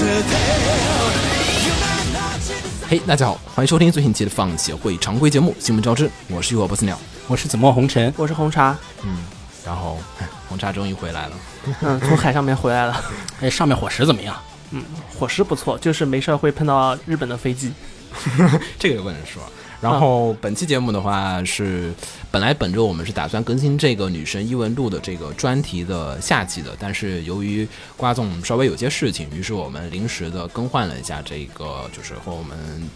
らせて夢の地図嘿、大家好，欢迎收听最新期的放协会常规节目《新闻招之》，我是浴火不死鸟。我是紫陌红尘，我是红茶，然后，哎红茶终于回来了。嗯，从海上面回来了，哎，上面伙食怎么样？伙食不错，就是没事儿会碰到日本的飞机。这个就不能说。 然后本期节目的话是，本来本周我们是打算更新这个女神异闻录的这个专题的下期的，但是由于瓜总稍微有些事情，于是我们临时的更换了一下这个，就是和我们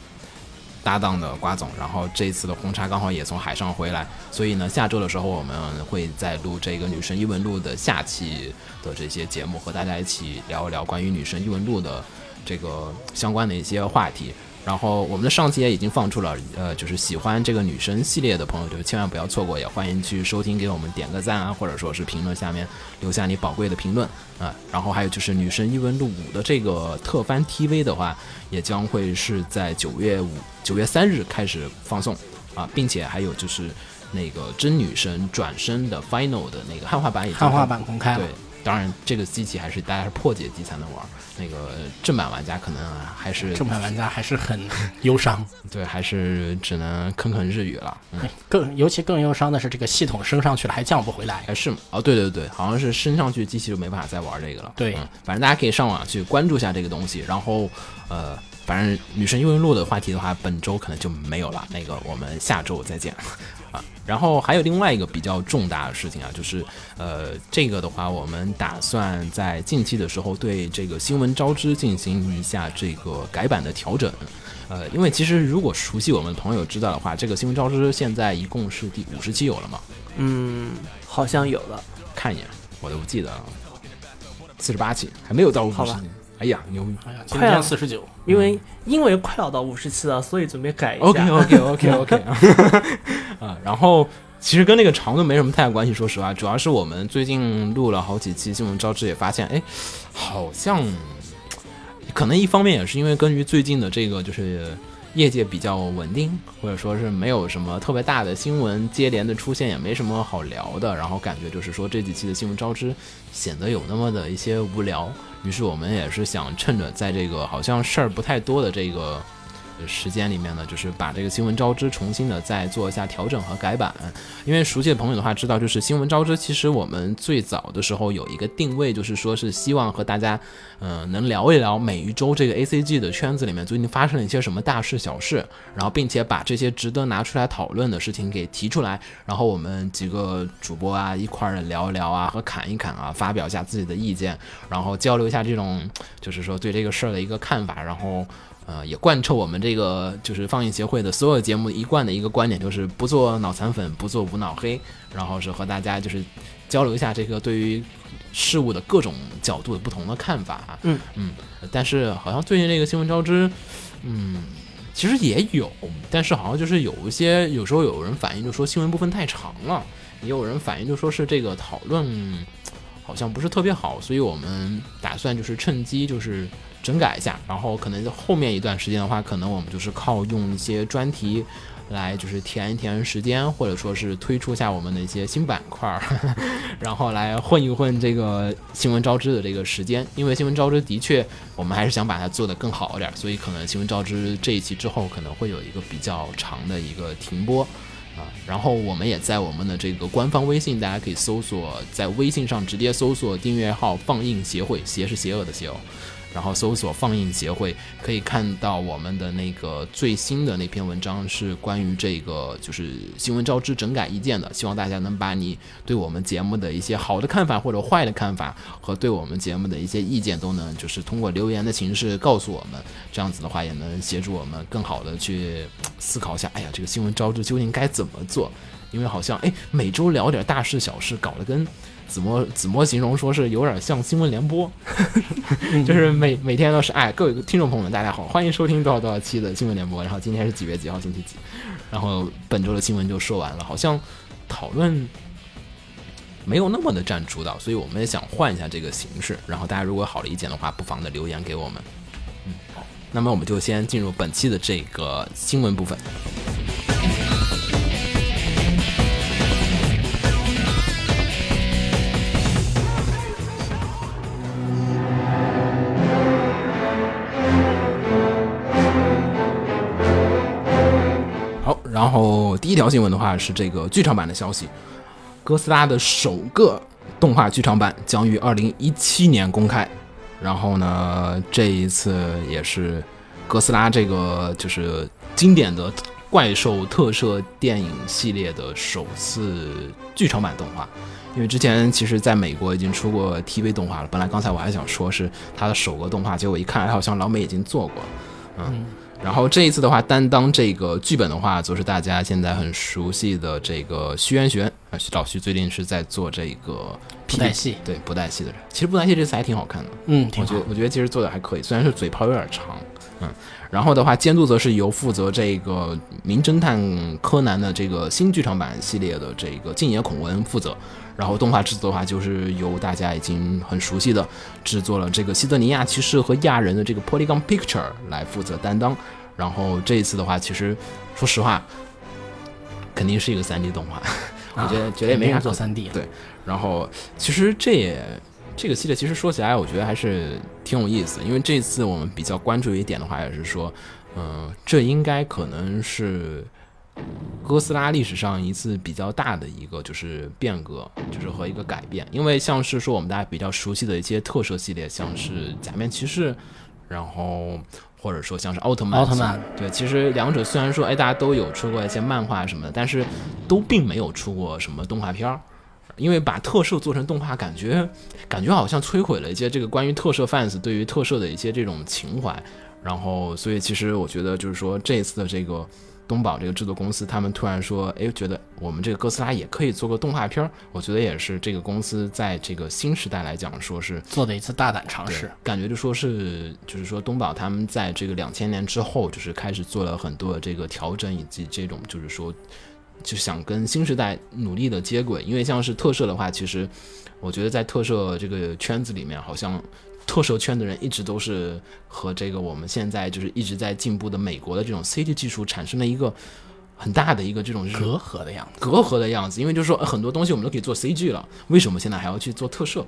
搭档的瓜总，然后这次的红茶刚好也从海上回来，所以呢，下周的时候我们会再录这个女神异闻录的下期的这些节目，和大家一起聊一聊关于女神异闻录的这个相关的一些话题。然后我们的上期也已经放出了，呃，就是喜欢这个女神系列的朋友，就千万不要错过，也欢迎去收听，给我们点个赞啊，或者说是评论下面留下你宝贵的评论啊。然后还有就是《女神异闻录五》的这个特番 TV 的话，也将会是在九月五、九月三日开始放送啊，并且还有就是那个真女神转身的 Final 的那个汉化版也汉化版公开了对，当然这个机器还是大家是破解机才能玩，那个正版玩家可能还是正版玩家还是很忧伤，对，还是只能坑坑日语了。嗯，更尤其更忧伤的是这个系统升上去了还降不回来。还是哦，对对对，好像是升上去机器就没办法再玩这个了。对嗯，反正大家可以上网去关注一下这个东西。然后呃，反正女神异闻录的话题的话，本周可能就没有了。那个我们下周再见啊。然后还有另外一个比较重大的事情啊，就是呃，这个的话，我们打算在近期的时候对这个新闻招知进行一下这个改版的调整。呃，因为其实如果熟悉我们的朋友知道的话，这个新闻招知现在一共是第五十期有了吗？嗯，好像有了。看一眼，我都不记得了。四十八期还没有到五十好吧。哎呀，牛逼哎呀，今快四十九，因为因为快要到五十期了，所以准备改一下。！OK OK OK OK 啊，然后其实跟那个长度没什么太大关系，说实话，主要是我们最近录了好几期新闻招致，也发现，哎，好像可能一方面也是因为根据最近的这个就是。业界比较稳定，或者说是没有什么特别大的新闻接连的出现，也没什么好聊的，然后感觉就是说这几期的新闻招之显得有那么的一些无聊，于是我们也是想趁着在这个好像事儿不太多的这个时间里面呢，就是把这个新闻招之重新的再做一下调整和改版。因为熟悉的朋友的话知道，就是新闻招之其实我们最早的时候有一个定位，就是说是希望和大家嗯、能聊一聊每一周这个 A C G 的圈子里面最近发生了一些什么大事小事，然后并且把这些值得拿出来讨论的事情给提出来，然后我们几个主播啊一块儿聊一聊啊和侃一侃啊，发表一下自己的意见，然后交流一下这种就是说对这个事儿的一个看法，然后。呃，也贯彻我们这个就是放映协会的所有节目一贯的一个观点，就是不做脑残粉，不做无脑黑，然后是和大家就是交流一下这个对于事物的各种角度的不同的看法。嗯嗯，但是好像最近这个新闻招知，嗯，其实也有，但是好像就是有一些有时候有人反映就说新闻部分太长了，也有人反映就说是这个讨论好像不是特别好，所以我们打算就是趁机就是整改一下，然后可能后面一段时间的话，可能我们就是靠用一些专题来就是填一填时间，或者说是推出一下我们的一些新板块儿，然后来混一混这个新闻招知的这个时间，因为新闻招知的确我们还是想把它做得更好一点，所以可能新闻招知这一期之后可能会有一个比较长的一个停播。啊，然后我们也在我们的这个官方微信，大家可以搜索，在微信上直接搜索订阅号“放映协会”，邪是邪恶的邪哦。然后搜索放映协会，可以看到我们的那个最新的那篇文章是关于这个就是新闻招知整改意见的，希望大家能把你对我们节目的一些好的看法或者坏的看法和对我们节目的一些意见都能就是通过留言的形式告诉我们，这样子的话也能协助我们更好的去思考一下，哎呀，这个新闻招知究竟该怎么做。因为好像哎每周聊点大事小事，搞得跟子墨子墨形容说是有点像新闻联播，就是每每天都是哎各位听众朋友们大家好，欢迎收听多少多少期的新闻联播，然后今天是几月几号星期几，然后本周的新闻就说完了，好像讨论没有那么的占主导，所以我们也想换一下这个形式。然后大家如果有好的意见的话，不妨的留言给我们。嗯，好，那么我们就先进入本期的这个新闻部分。一条新闻的话是这个剧场版的消息，哥斯拉的首个动画剧场版将于二零一七年公开。然后呢，这一次也是哥斯拉这个就是经典的怪兽特摄电影系列的首次剧场版动画。因为之前其实在美国已经出过 TV 动画了，本来刚才我还想说是它的首个动画，结果一看，好像老美已经做过了，嗯。然后这一次的话，担当这个剧本的话，就是大家现在很熟悉的这个徐元玄啊，徐老徐最近是在做这个布袋戏对布袋戏的人。其实布袋戏这次还挺好看的，嗯，我觉得。我觉得其实做的还可以，虽然是嘴炮有点长，嗯。然后的话，监督则是由负责这个《名侦探柯南》的这个新剧场版系列的这个静野孔文负责。然后动画制作的话，就是由大家已经很熟悉的制作了这个西德尼亚骑士和亚人的这个 Polygon Picture 来负责担当。然后这一次的话，其实说实话，肯定是一个 3D 动画，我觉得觉得也没啥人做可 3D 对，然后其实这也这个系列其实说起来，我觉得还是挺有意思。因为这次我们比较关注一点的话，也是说，嗯、这应该可能是哥斯拉历史上一次比较大的一个就是变革，就是和一个改变。因为像是说我们大家比较熟悉的一些特摄系列，像是假面骑士，然后或者说像是奥特曼，奥特曼对，其实两者虽然说哎大家都有出过一些漫画什么的，但是都并没有出过什么动画片儿。因为把特摄做成动画，感觉感觉好像摧毁了一些这个关于特摄 fans 对于特摄的一些这种情怀。然后，所以其实我觉得就是说这一次的这个东宝这个制作公司，他们突然说，哎，觉得我们这个哥斯拉也可以做个动画片儿，我觉得也是这个公司在这个新时代来讲，说是做的一次大胆尝试。感觉就说是，就是说东宝他们在这个两千年之后，就是开始做了很多的这个调整，以及这种就是说，就想跟新时代努力的接轨。因为像是特摄的话，其实我觉得在特摄这个圈子里面，好像特摄圈的人一直都是和这个我们现在就是一直在进步的美国的这种 CG 技术产生了一个很大的一个这种隔阂的样子，隔阂的样子，因为就是说呃很多东西我们都可以做 CG 了，为什么现在还要去做特摄？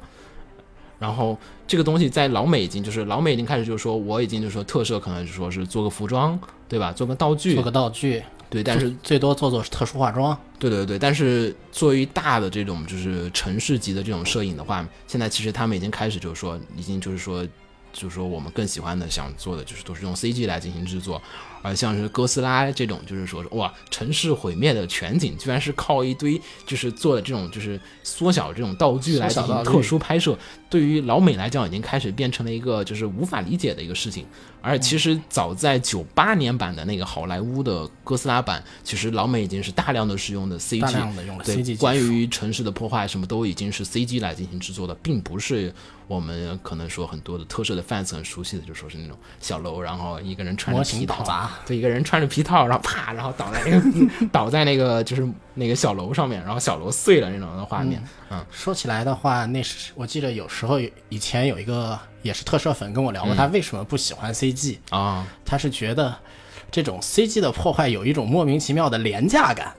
然后这个东西在老美已经就是老美已经开始就是说我已经就是说特摄可能是说是做个服装对吧，做个道具。做个道具，对，但是最多做做特殊化妆。对对对，但是作为大的这种就是城市级的这种摄影的话，现在其实他们已经开始就是说，已经就是说，就是说我们更喜欢的想做的就是都是用 CG 来进行制作，而像是哥斯拉这种就是说哇，城市毁灭的全景居然是靠一堆就是做的这种就是缩小这种道具来进行特殊拍摄，对于老美来讲已经开始变成了一个就是无法理解的一个事情。而其实早在九八年版的那个好莱坞的哥斯拉版，其实老美已经是大量的使用的 CG，大量地用了对 CG 关于城市的破坏什么都已经是 CG 来进行制作的，并不是我们可能说很多的特摄的 fans 很熟悉的，就说是那种小楼，然后一个人穿着模皮套型倒砸，对，一个人穿着皮套，然后啪，然后倒在那个倒在那个就是那个小楼上面，然后小楼碎了那种的画面，嗯说起来的话，那是我记得有时候以前有一个也是特摄粉跟我聊过，嗯他为什么不喜欢 CG？啊，他是觉得这种 CG 的破坏有一种莫名其妙的廉价感，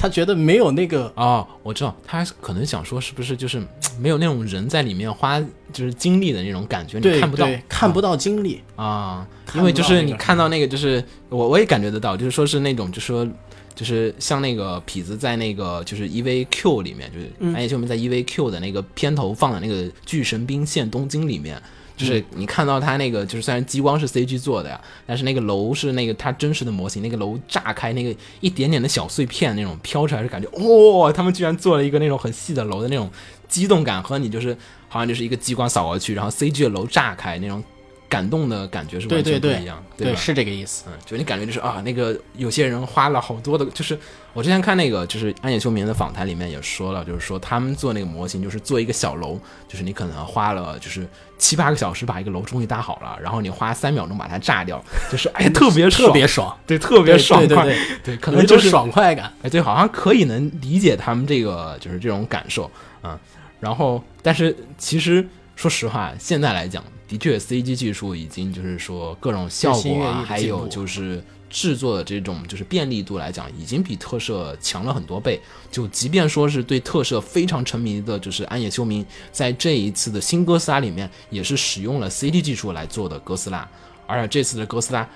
他觉得没有那个哦，我知道，他可能想说是不是就是 没有那种人在里面花就是精力的那种感觉，你看不到，看不到精力，啊，因为就是你看到那个，就是我我也感觉得到，就是说是那种，就说就是像那个痞子在那个就是 EVQ 里面，就是嗯。安野秀明在 EVQ 的那个片头放的那个《巨神兵线东京》里面。就是你看到他那个，就是虽然激光是 CG 做的呀，但是那个楼是那个它真实的模型，那个楼炸开那个一点点的小碎片那种飘出来，的感觉哇、他们居然做了一个那种很细的楼的那种激动感，和你就是好像就是一个激光扫过去，然后 CG 的楼炸开那种感动的感觉是对完全不一样，对，吧？是这个意思。嗯，就你感觉就是啊，那个有些人花了好多的，就是我之前看那个就是安野秀明的访谈里面也说了，就是说他们做那个模型，就是做一个小楼，就是你可能花了就是七八个小时把一个楼终于搭好了，然后你花三秒钟把它炸掉，就是哎呀特别爽特别爽，对特别爽快，对对对可能就是爽快感。哎，对，好像可以能理解他们这个就是这种感受啊、然后，但是其实说实话，现在来讲，的确 CG 技术已经就是说各种效果啊还有就是制作的这种就是便利度来讲，已经比特摄强了很多倍。就即便说是对特摄非常沉迷的，就是安野秀明，在这一次的新哥斯拉里面，也是使用了 CG 技术来做的哥斯拉，而且这次的哥斯拉。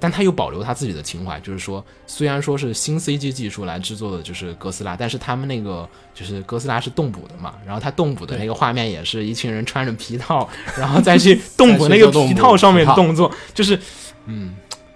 但他又保留他自己的情怀，就是说，虽然说是新 CG 技术来制作的，就是哥斯拉，但是他们那个就是哥斯拉是动捕的嘛，然后他动捕的那个画面也是一群人穿着皮套，然后再去动捕那个皮套上面的动作，就是，嗯，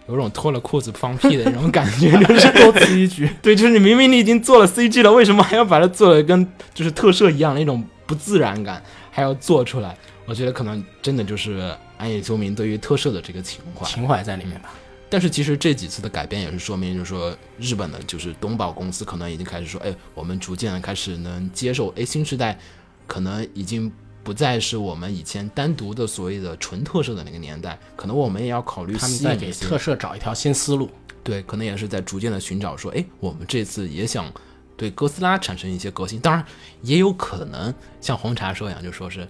有种脱了裤子放屁的那种感觉，就是多此一举。对，就是你明明你已经做了 CG 了，为什么还要把它做的跟就是特摄一样那种不自然感，还要做出来？我觉得可能真的就是安野秀明对于特摄的这个情怀。情怀在里面吧。但是其实这几次的改变也是说明，就是说日本的就是东宝公司可能已经开始说，哎，我们逐渐的开始能接受，哎，新时代可能已经不再是我们以前单独的所谓的纯特摄的那个年代，可能我们也要考虑他们在给特摄找一条新思路。对，可能也是在逐渐的寻找说，哎，我们这次也想对哥斯拉产生一些革新。当然，也有可能像红茶说一样，就说是，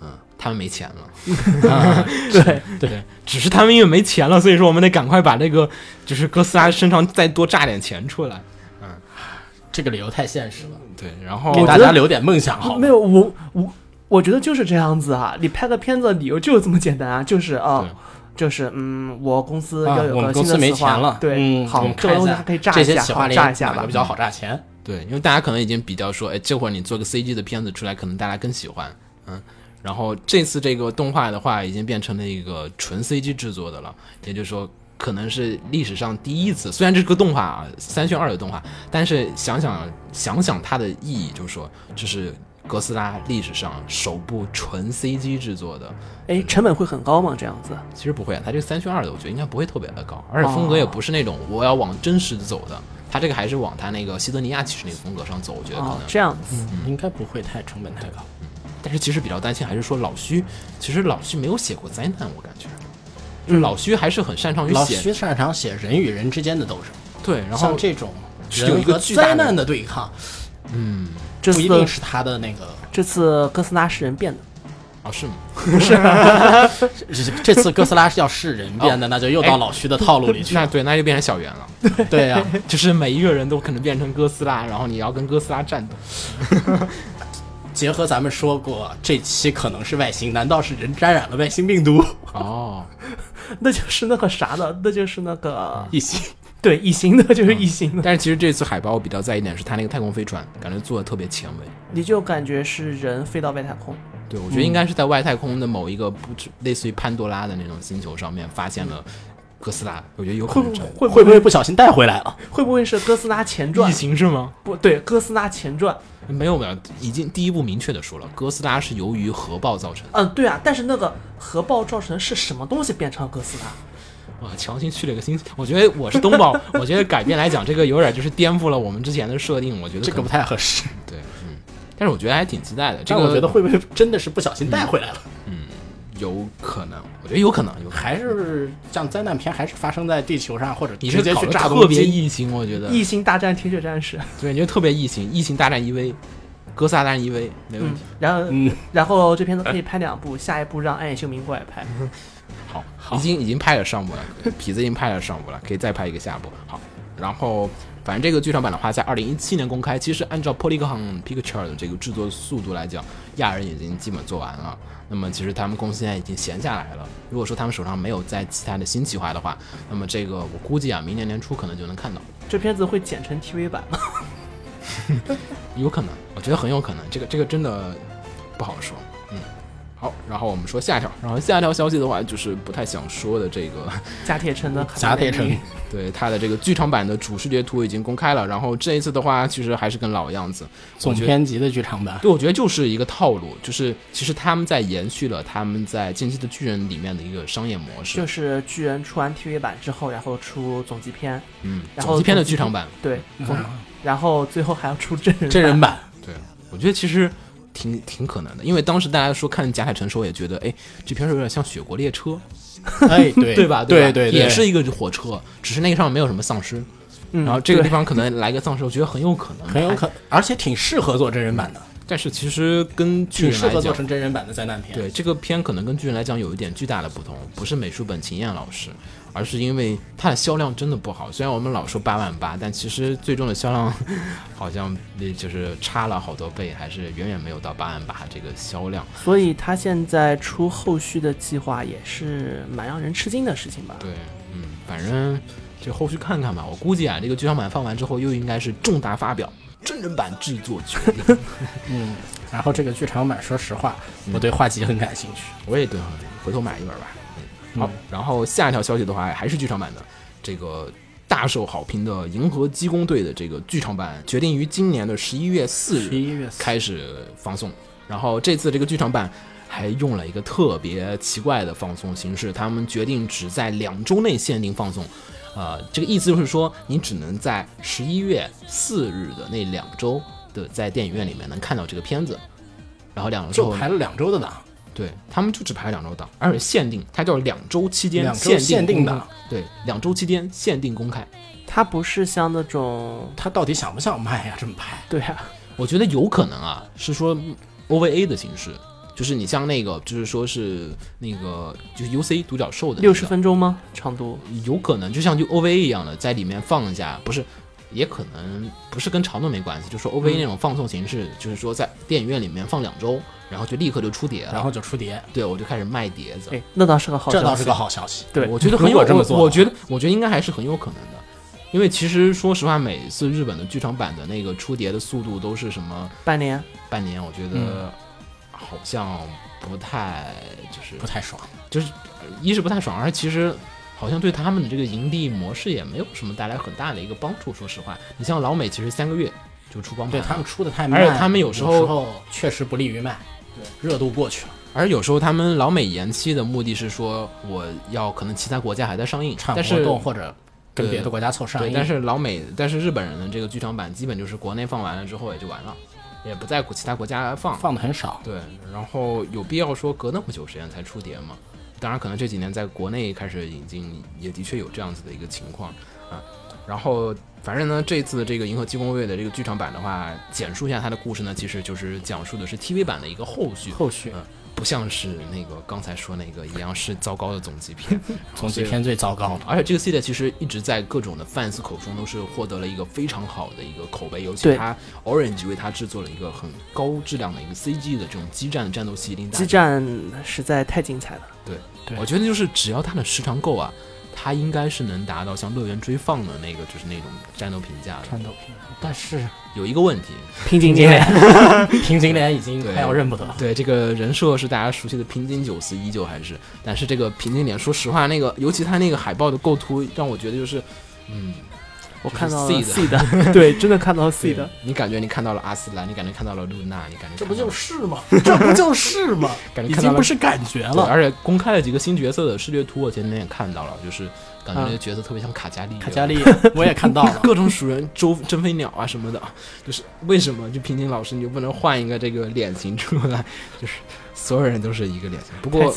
嗯，他们没钱了，啊对，对，只是他们因为没钱了，所以说我们得赶快把这个就是哥斯拉身上再多炸点钱出来。嗯这个理由太现实了，对，然后给大家留点梦想好？没有我我我觉得就是这样子啊，你拍个片子理由就是这么简单啊，就是啊对。就是嗯，我公司啊要有个新的策划没钱了，对，嗯，好，这个东西可以炸一下，这些企划好里炸一下吧比。较好炸钱？对，因为大家可能已经比较说，哎，这会儿你做个 CG 的片子出来，可能大家更喜欢，嗯。然后这次这个动画的话，已经变成了一个纯 CG 制作的了，也就是说，可能是历史上第一次。虽然这是个动画啊，三选二的动画，但是想想想想它的意义，就是说，这是哥斯拉历史上首部纯 CG 制作的。哎，成本会很高吗？这样子？其实不会，它这个三选二的，我觉得应该不会特别的高，而且风格也不是那种我要往真实的走的，他这个还是往他那个西德尼亚骑士那个风格上走，我觉得可能。哦，这样子。应该不会太成本太高。但是其实比较担心还是说老徐，其实老徐没有写过灾难，我感觉，就是老徐还是很擅长于写老写徐擅长写人与人之间的斗争，对，然后像这种有一个人和巨灾难的对抗，这不一定是他的那个。这次哥斯拉是人变的，哦是吗？不是 这次哥斯拉是要是人变的，那就又到老徐的套路里 去了。那对，那就变成小圆了，对呀，就是每一个人都可能变成哥斯拉，然后你要跟哥斯拉战斗。结合咱们说过，这期可能是外星，难道是人沾染了外星病毒？哦，那就是那个啥的，那就是那个异形对异形的，就是异形的，但是其实这次海报我比较在意点是它那个太空飞船，感觉做的特别前卫。你就感觉是人飞到外太空。对，我觉得应该是在外太空的某一个不知类似于潘多拉的那种星球上面发现了哥斯拉，我觉得有可能。会会不会不小心带回来了？会不会是哥斯拉前传异？形是吗？不对，哥斯拉前传。没有没有，已经第一部明确的说了，哥斯拉是由于核爆造成的。嗯，对啊，但是那个核爆造成是什么东西变成了哥斯拉？哇，强行去了一个新，我觉得我是东宝，我觉得改编来讲，这个有点就是颠覆了我们之前的设定，我觉得这个不太合适。对，嗯，但是我觉得还挺期待的。这个我觉得会不会真的是不小心带回来了？有可能，我觉得有可能，有可能。还是像灾难片，还是发生在地球上，或者你是搞直接去炸得特别？异形，我觉得异形大战铁血战士。对，你觉得特别异形，异形大战 EV，哥斯拉大战 EV 没问嗯题。，然后嗯，然后这片子可以拍两部，下一部让暗夜秀明过来拍。好，已经已经拍了上部了，痞子已经拍了上部了，可以再拍一个下部。好，然后反正这个剧场版的话，在二零一七年公开。其实按照 Polygon Picture 的这个制作速度来讲，亚人已经基本做完了。那么其实他们公司现在已经闲下来了。如果说他们手上没有在其他的新企划的话，那么这个我估计啊，明年年初可能就能看到，这片子会剪成 TV 版吗？有可能，我觉得很有可能。这个这个真的不好说。嗯，好，然后我们说下一条，然后下一条消息的话，就是不太想说的这个，甲铁城的甲铁城 对它的这个剧场版的主视觉图已经公开了，然后这一次的话，其实还是跟老样子，总编辑的剧场版，对，我觉得就是一个套路，就是其实他们在延续了他们在《进击的巨人》里面的一个商业模式，就是巨人出完 TV 版之后，然后出总集篇，嗯，然后总集篇的剧场版，对，嗯然后最后还要出真人真人版，对，我觉得其实挺挺可能的，因为当时大家说看甲海城的时候也觉得，哎，这片儿有点像雪国列车 哎，对对吧？吧对对，对也是一个火车，只是那个上面没有什么丧尸，嗯，然后这个地方可能来个丧尸，我觉得很有可能，很有可能，而且挺适合做真人版的，但是其实跟巨挺适合做人来讲，成真人版的灾难片。对这个片可能跟巨人来讲有一点巨大的不同，不是美术本秦燕老师，而是因为它的销量真的不好。虽然我们老说八万八，但其实最终的销量 好像那就是差了好多倍，还是远远没有到八万八这个销量。所以它现在出后续的计划也是蛮让人吃惊的事情吧？对，嗯，反正就后续看看吧。我估计啊，这个剧场版放完之后，又应该是重大发表，真人版制作决定。嗯，然后这个剧场版，说实话，我对画集很感兴趣。我也对，回头买一本吧。嗯，好，然后下一条消息的话，还是剧场版的，这个大受好评的《银河机工队》的这个剧场版，决定于今年的十一月四日11月4开始放送。然后这次这个剧场版还用了一个特别奇怪的放送形式，他们决定只在两周内限定放送。呃，这个意思就是说，你只能在十一月四日的那两周的在电影院里面能看到这个片子。然后两周就排了两周的档，对他们就只排两周档，而且限定，它叫两周期间限限定的档对，两周期间限定公开。它不是像那种他到底想不想卖呀？这么拍，对啊，我觉得有可能啊，是说 OVA 的形式，就是你像那个，就是说是那个就是 UC 独角兽的、那个、六十分钟吗？长度？有可能就像就 OVA 一样的，在里面放一下，不是，也可能不是跟长度没关系，就是说 OVA 那种放送形式，就是说在电影院里面放两周，然后就立刻就出碟了，然后就出碟，对我就开始卖碟子，哎，那倒是个好。这倒是个好消息。对，我觉得 很有如果这么做我，我觉得我觉得应该还是很有可能的，因为其实说实话，每次日本的剧场版的那个出碟的速度都是什么半年。半年，我觉得好像不太就是不太爽，就是呃一是不太爽，而其实好像对他们的这个营地模式也没有什么带来很大的一个帮助。说实话，你像老美其实三个月就出光盘，对他们出的太慢，而且他们有时候时候确实不利于卖，对，热度过去了，而有时候他们老美延期的目的是说我要可能其他国家还在上映，但是动或者跟别的国家凑上对，映，但是老美，但是日本人的这个剧场版基本就是国内放完了之后也就完了，也不在其他国家放。放的很少。对，然后有必要说隔那么久时间才出碟吗？当然，可能这几年在国内开始引进，也的确有这样子的一个情况啊。然后，反正呢，这次的这个《银河机工队》的这个剧场版的话，简述一下它的故事呢，其实就是讲述的是 TV 版的一个后续，后续嗯不像是那个刚才说那个一样是糟糕的总集篇，总集篇最糟糕的，而且这个系列其实一直在各种的 fans 口中都是获得了一个非常好的一个口碑，尤其对它 Orange 为它制作了一个很高质量的一个 CG 的这种激战的战斗系列激战实在太精彩了。对对我觉得就是只要它的时长够啊，它应该是能达到像乐园追放的那个就是那种战斗评价的。战斗评价。但是有一个问题，平井坚脸，平井脸已经快要认不得了。对这个人设是大家熟悉的平井九司依旧还是，但是这个平井脸，说实话，那个尤其他那个海报的构图让我觉得就是，嗯，我看到 C 的，对，真的看到了 C 的。你感觉你看到了阿斯兰，你感觉看到了露娜，你感觉这不就是吗？这不就是吗？感觉已经不是感觉，了。而且公开了几个新角色的视觉图，我前天也看到了，就是感觉那个角色特别像卡加利，卡加利，我也看到了。各种鼠人周真飞鸟啊什么的，就是为什么就平井老师你就不能换一个这个脸型出来？就是所有人都是一个脸型。不过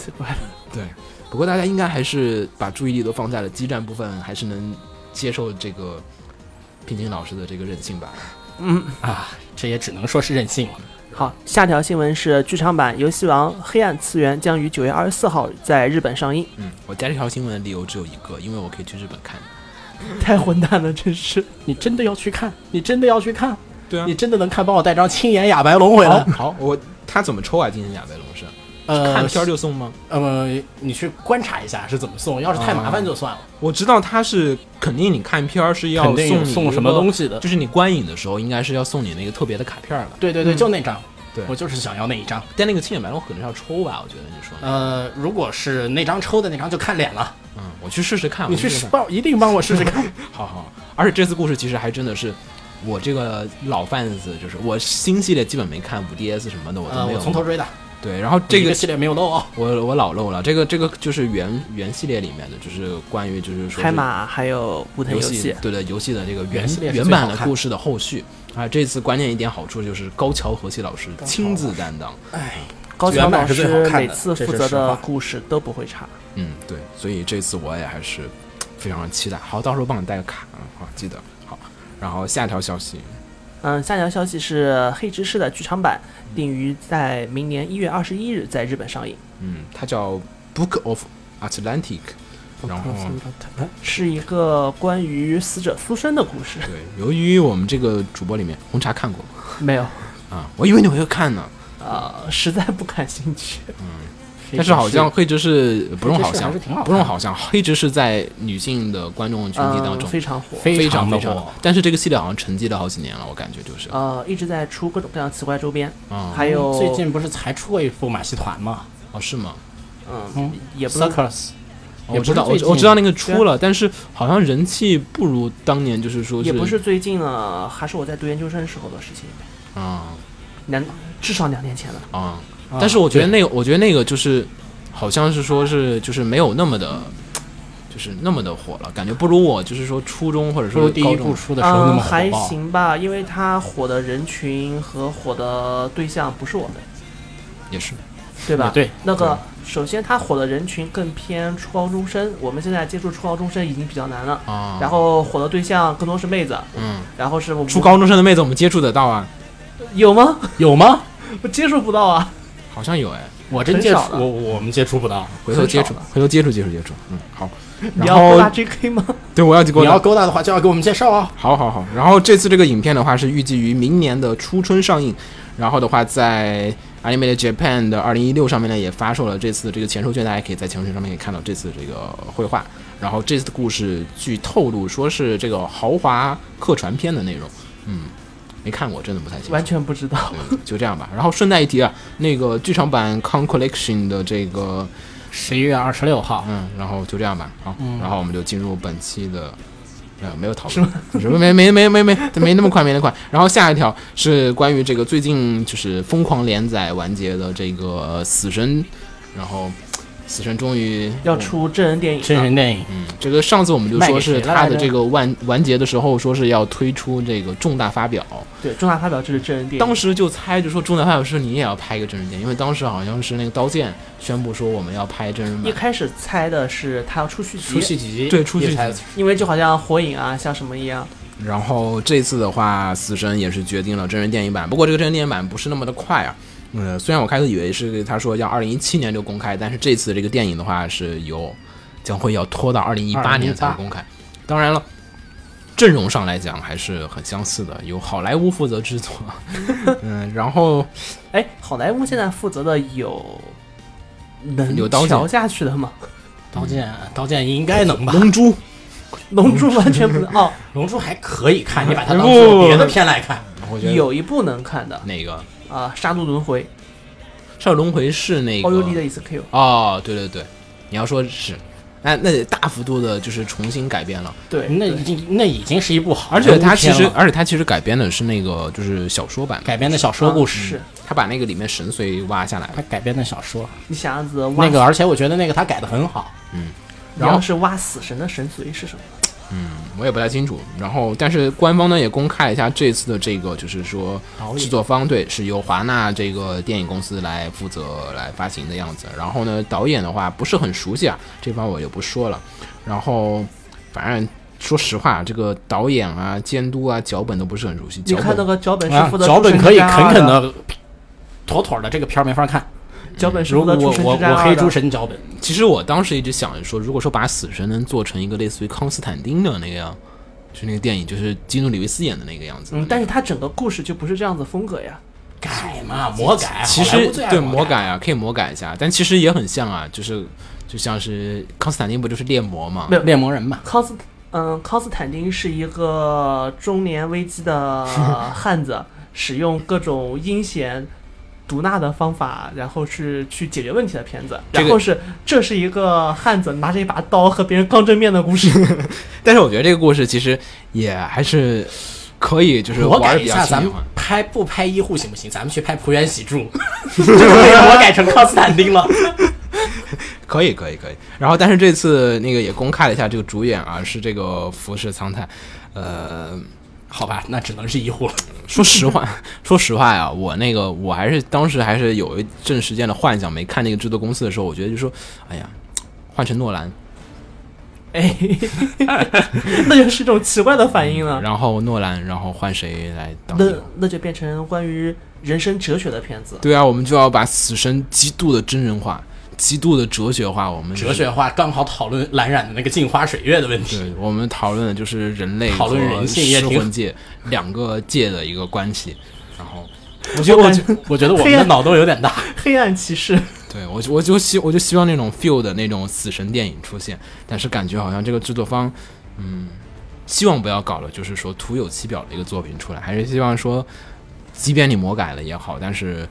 对，不过大家应该还是把注意力都放在了激战部分，还是能接受这个平井老师的这个任性吧。嗯，啊，这也只能说是任性了。好，下条新闻是剧场版《游戏王：黑暗次元》将于九月二十四号在日本上映。嗯，我加这条新闻的理由只有一个，因为我可以去日本看。太混蛋了，真是。你真的要去看？你真的要去看？对啊你真的能看？帮我带张青眼哑白龙回来。好，我他怎么抽啊？青眼亚白龙是呃，看片儿就送吗？呃，你去观察一下是怎么送，要是太麻烦就算了。我知道他是肯定，你看片儿是要送你送什么东西的就是你观影的时候应该是要送你那个特别的卡片儿的。对对对，就那张。对我就是想要那一张。但那个青眼白龙可能是要抽吧，我觉得你说的。呃，如果是那张抽的那张，就看脸了。嗯，我去试试看。你去试一定帮我试试看。好好，而且这次故事其实还真的是我这个老 fans，就是我新系列基本没看，五 DS 什么的我都呃，没有。我从头追的，对，然后这个系列没有漏啊。我我老漏了，这个这个就是原原系列里面的，就是关于就是说是海马还有武藤游游戏，对对游戏的这个原原版的故事的后续啊。这次关键一点好处就是高桥和希老师亲自担当，哎，高桥老师每次负责的故事都不会差。嗯，对，所以这次我也还是非常期待。好，到时候帮你带个卡啊，好，记得好。然后下一条消息，嗯，下条消息是《黑执事》的剧场版定于在明年一月二十一日在日本上映，嗯，它叫《Book of Atlantic》，然后是一个关于死者苏生的故事。对，由于我们这个主播里面红茶看过没有，啊，我以为你会看呢，呃，实在不感兴趣。但是好像黑执事不用好像不用好像黑执事在女性的观众群体当嗯，中非常火，非常的非常火，但是这个系列好像沉寂了好几年了，我感觉就是呃，一直在出各种各样奇怪周边，嗯，还有最近不是才出过一部马戏团吗哦是吗？嗯嗯，也不能？Circus 哦我知道，我我知道那个出了，但是好像人气不如当年，就是说也不是最近了，还是我在读研究生时候的事情，啊两至少两年前了。啊，啊但是我觉得那个，我觉得那个就是好像是说是就是没有那么的，就是那么的火了，感觉不如我就是说初中或者说第一说高中部出的时候那嗯，么火还。行吧，因为它火的人群和火的对象不是我们，也是对吧？对，那个首先它火的人群更偏初高中生，我们现在接触初高中生已经比较难了。啊，然后火的对象更多是妹子，嗯，然后是我们初高中生的妹子我们接触得到啊，有吗？有吗？我接触不到啊。好像有哎，我真接触我我们接触不到。回头接触吧，回头接触接触接触，嗯，好，你然后要勾搭 JK 吗？对我要你要勾搭的话，就要给我们介绍哦。好好好，然后这次这个影片的话是预计于明年的初春上映，然后的话在 Animated Japan 的二零一六上面呢也发售了这次这个前售券，大家可以在前售券上面可以看到这次这个绘画。然后这次的故事据透露说是这个豪华客船片的内容，嗯，没看过，真的不太清楚。完全不知道。对就这样吧。然后顺带一提啊，那个剧场版 Con Collection 的这个十一月二十六号，嗯，然后就这样吧，好，嗯然后我们就进入本期的，呃，没有讨论，是没没没没没没那么快，没那么快。然后下一条是关于这个最近就是疯狂连载完结的这个死神，然后死神终于要出真人电影，真人电影，嗯，这个上次我们就说是他的这个完完结的时候，说是要推出这个重大发表，对重大发表就是真人电影。当时就猜就说重大发表是你也要拍一个真人电影，因为当时好像是那个刀剑宣布说我们要拍真人版，一开始猜的是他要出续集，出续集，对出续集。因为就好像火影啊，像什么一样。然后这次的话，死神也是决定了真人电影版，不过这个真人电影版不是那么的快啊。呃，虽然我开始以为是他说要二零一七年就公开，但是这次这个电影的话是有将会要拖到二零一八年才会公开。当然了，阵容上来讲还是很相似的，由好莱坞负责制作。嗯，然后 哎，好莱坞现在负责的有能有刀剑瞧下去的吗？刀剑，刀剑应该能吧？龙珠，龙珠完全不能哦，龙珠还可以看，你把它当不做别的片来看。我觉得有一部能看的哪个啊，《杀戮轮回》杀戮轮回是那个 Need Is a Kill。哦，对对对，你要说是，那那得大幅度的就是重新改编了。对，那已经那已经是一部好而且它其实，而且它其实改编的是那个就是小说版，改编的小说故事，啊是他把那个里面神髓挖下来了。他改编的小说你想样子挖那个，而且我觉得那个他改的很好。嗯然后是挖死神的神髓是什么？我也不太清楚。然后，但是官方呢也公开了一下这次的这个，就是说制作方对是由华纳这个电影公司来负责来发行的样子。然后呢，导演的话不是很熟悉啊，这方我就不说了。然后，反正说实话，这个导演啊、监督啊、脚本都不是很熟悉。你脚本看那个脚本是啊负责脚本可以诸神之战二的，啃啃的、妥妥的，这个片儿没法看。脚本是如果我负责诸神我黑诸神脚本，其实我当时一直想着说，如果说把死神能做成一个类似于康斯坦丁的那个样，就是那个电影，就是基努里维斯演的那个样子。嗯，但是他整个故事就不是这样子风格呀。改嘛，魔改，其好莱实对坞最爱魔魔改啊，可以魔改一下，但其实也很像啊，就是就像是康斯坦丁不就是猎魔嘛？没有猎魔人嘛，康斯，嗯，康斯坦丁是一个中年危机的汉子，使用各种阴险毒纳的方法，然后是去解决问题的片子，然后是这是一个汉子拿着一把刀和别人刚正面的故事。但是我觉得这个故事其实也还是可以，就是我改玩得比较一下，咱们。拍不拍医护行不行？咱们去拍浦原喜助，就可以魔改成康斯坦丁了。可以，可以，可以。然后，但是这次那个也公开了一下这个主演啊，是这个服饰苍太。呃，好吧，那只能是医护了。说实话，说实话呀，我那个我还是当时还是有一阵时间的幻想，没看那个制作公司的时候，我觉得就说，哎呀，换成诺兰，哎，那就是一种奇怪的反应了。然后诺兰，然后换谁来当那？那就变成关于人生哲学的片子。对啊，我们就要把死神极度的真人化，极度的哲学化。我们就是哲学化刚好讨论蓝染的那个镜花水月的问题。对我们讨论的就是人类讨论人性也挺尸魂界两个界的一个关系。然后，我觉得，我觉我觉得我们的脑洞有点大。黑暗骑士，对我就我就希我就希望那种 feel 的那种死神电影出现，但是感觉好像这个制作方，嗯，希望不要搞了，就是说徒有其表的一个作品出来，还是希望说，即便你魔改了也好，但是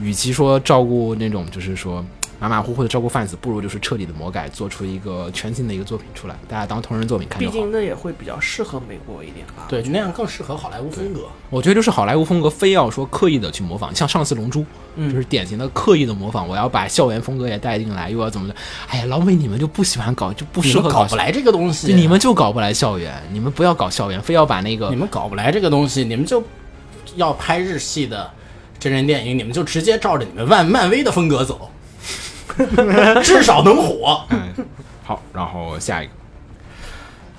与其说照顾那种就是说马马虎虎的照顾 fans，不如就是彻底的魔改，做出一个全新的一个作品出来，大家当同人作品看就好。毕竟那也会比较适合美国一点吧。对，就那样更适合好莱坞风格。我觉得就是好莱坞风格，非要说刻意的去模仿，像上次《龙珠》，嗯就是典型的刻意的模仿。我要把校园风格也带进来，又要怎么的？哎呀，老美你们就不喜欢搞，就不你适合搞搞不来这个东西，你们就搞不来校园，你们不要搞校园，非要把那个你们搞不来这个东西，你们就要拍日系的真人电影，你们就直接照着你们漫漫威的风格走，至少能火。嗯，好，然后下一个，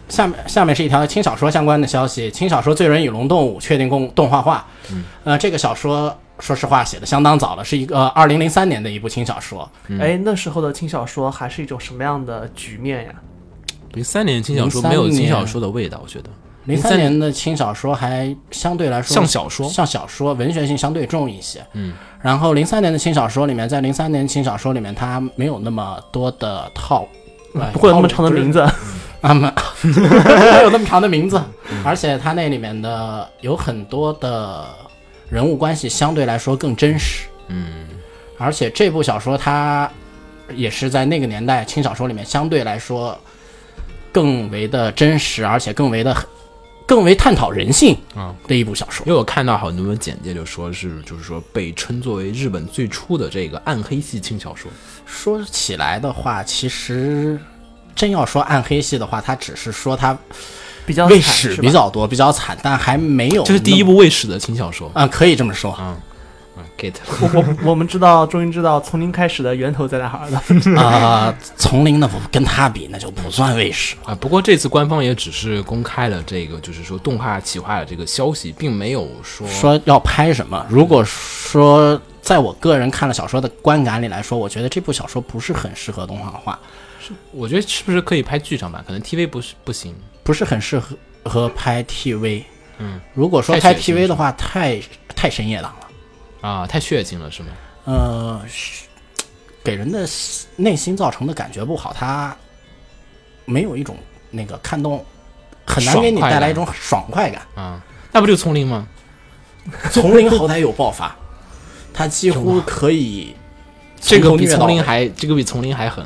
下面下面是一条轻小说相关的消息，轻小说《罪人与龙动物》确定动动画化。嗯，呃，这个小说说实话写的相当早了，是一个二零零三年的一部轻小说。哎，那时候的轻小说还是一种什么样的局面呀？零三年轻小说没有轻小说的味道，我觉得零三年的轻小说还相对来说像小说像小说，文学性相对重一些。嗯，然后零三年的轻小说里面，在零三年轻小说里面，它没有那么多的套，哎不会有那么长的名字。啊，没 没有那么长的名字，而且它那里面的有很多的人物关系相对来说更真实。嗯，而且这部小说它也是在那个年代轻小说里面相对来说更为的真实，而且更为的更为探讨人性啊的一部小说。因为我看到很多简介就说是，就是说被称作为日本最初的这个暗黑系轻小说。说起来的话，其实真要说暗黑系的话，它只是说它比较历惨是吧史比较多，比较惨，但还没有这是第一部卫史的轻小说啊、可以这么说。啊、嗯、，get 我我我们知道，终于知道从零开始的源头在哪儿了。啊，从零的不跟他比，那就不算卫视。啊。不过这次官方也只是公开了这个，就是说动画企划的这个消息，并没有说说要拍什么，如果说在我个人看了小说的观感里来说，我觉得这部小说不是很适合动画化，是我觉得是不是可以拍剧场版？可能 TV 不是不行。不是很适合和拍 TV。嗯，如果说拍 TV 的话，太太深夜档了。啊，太血腥了是吗？呃，是给人的内心造成的感觉不好，他没有一种那个看动，很难给你带来一种爽快感。啊，那不就丛林吗？丛林好歹有爆发，他几乎可以这个比丛林还，这个比丛林还狠。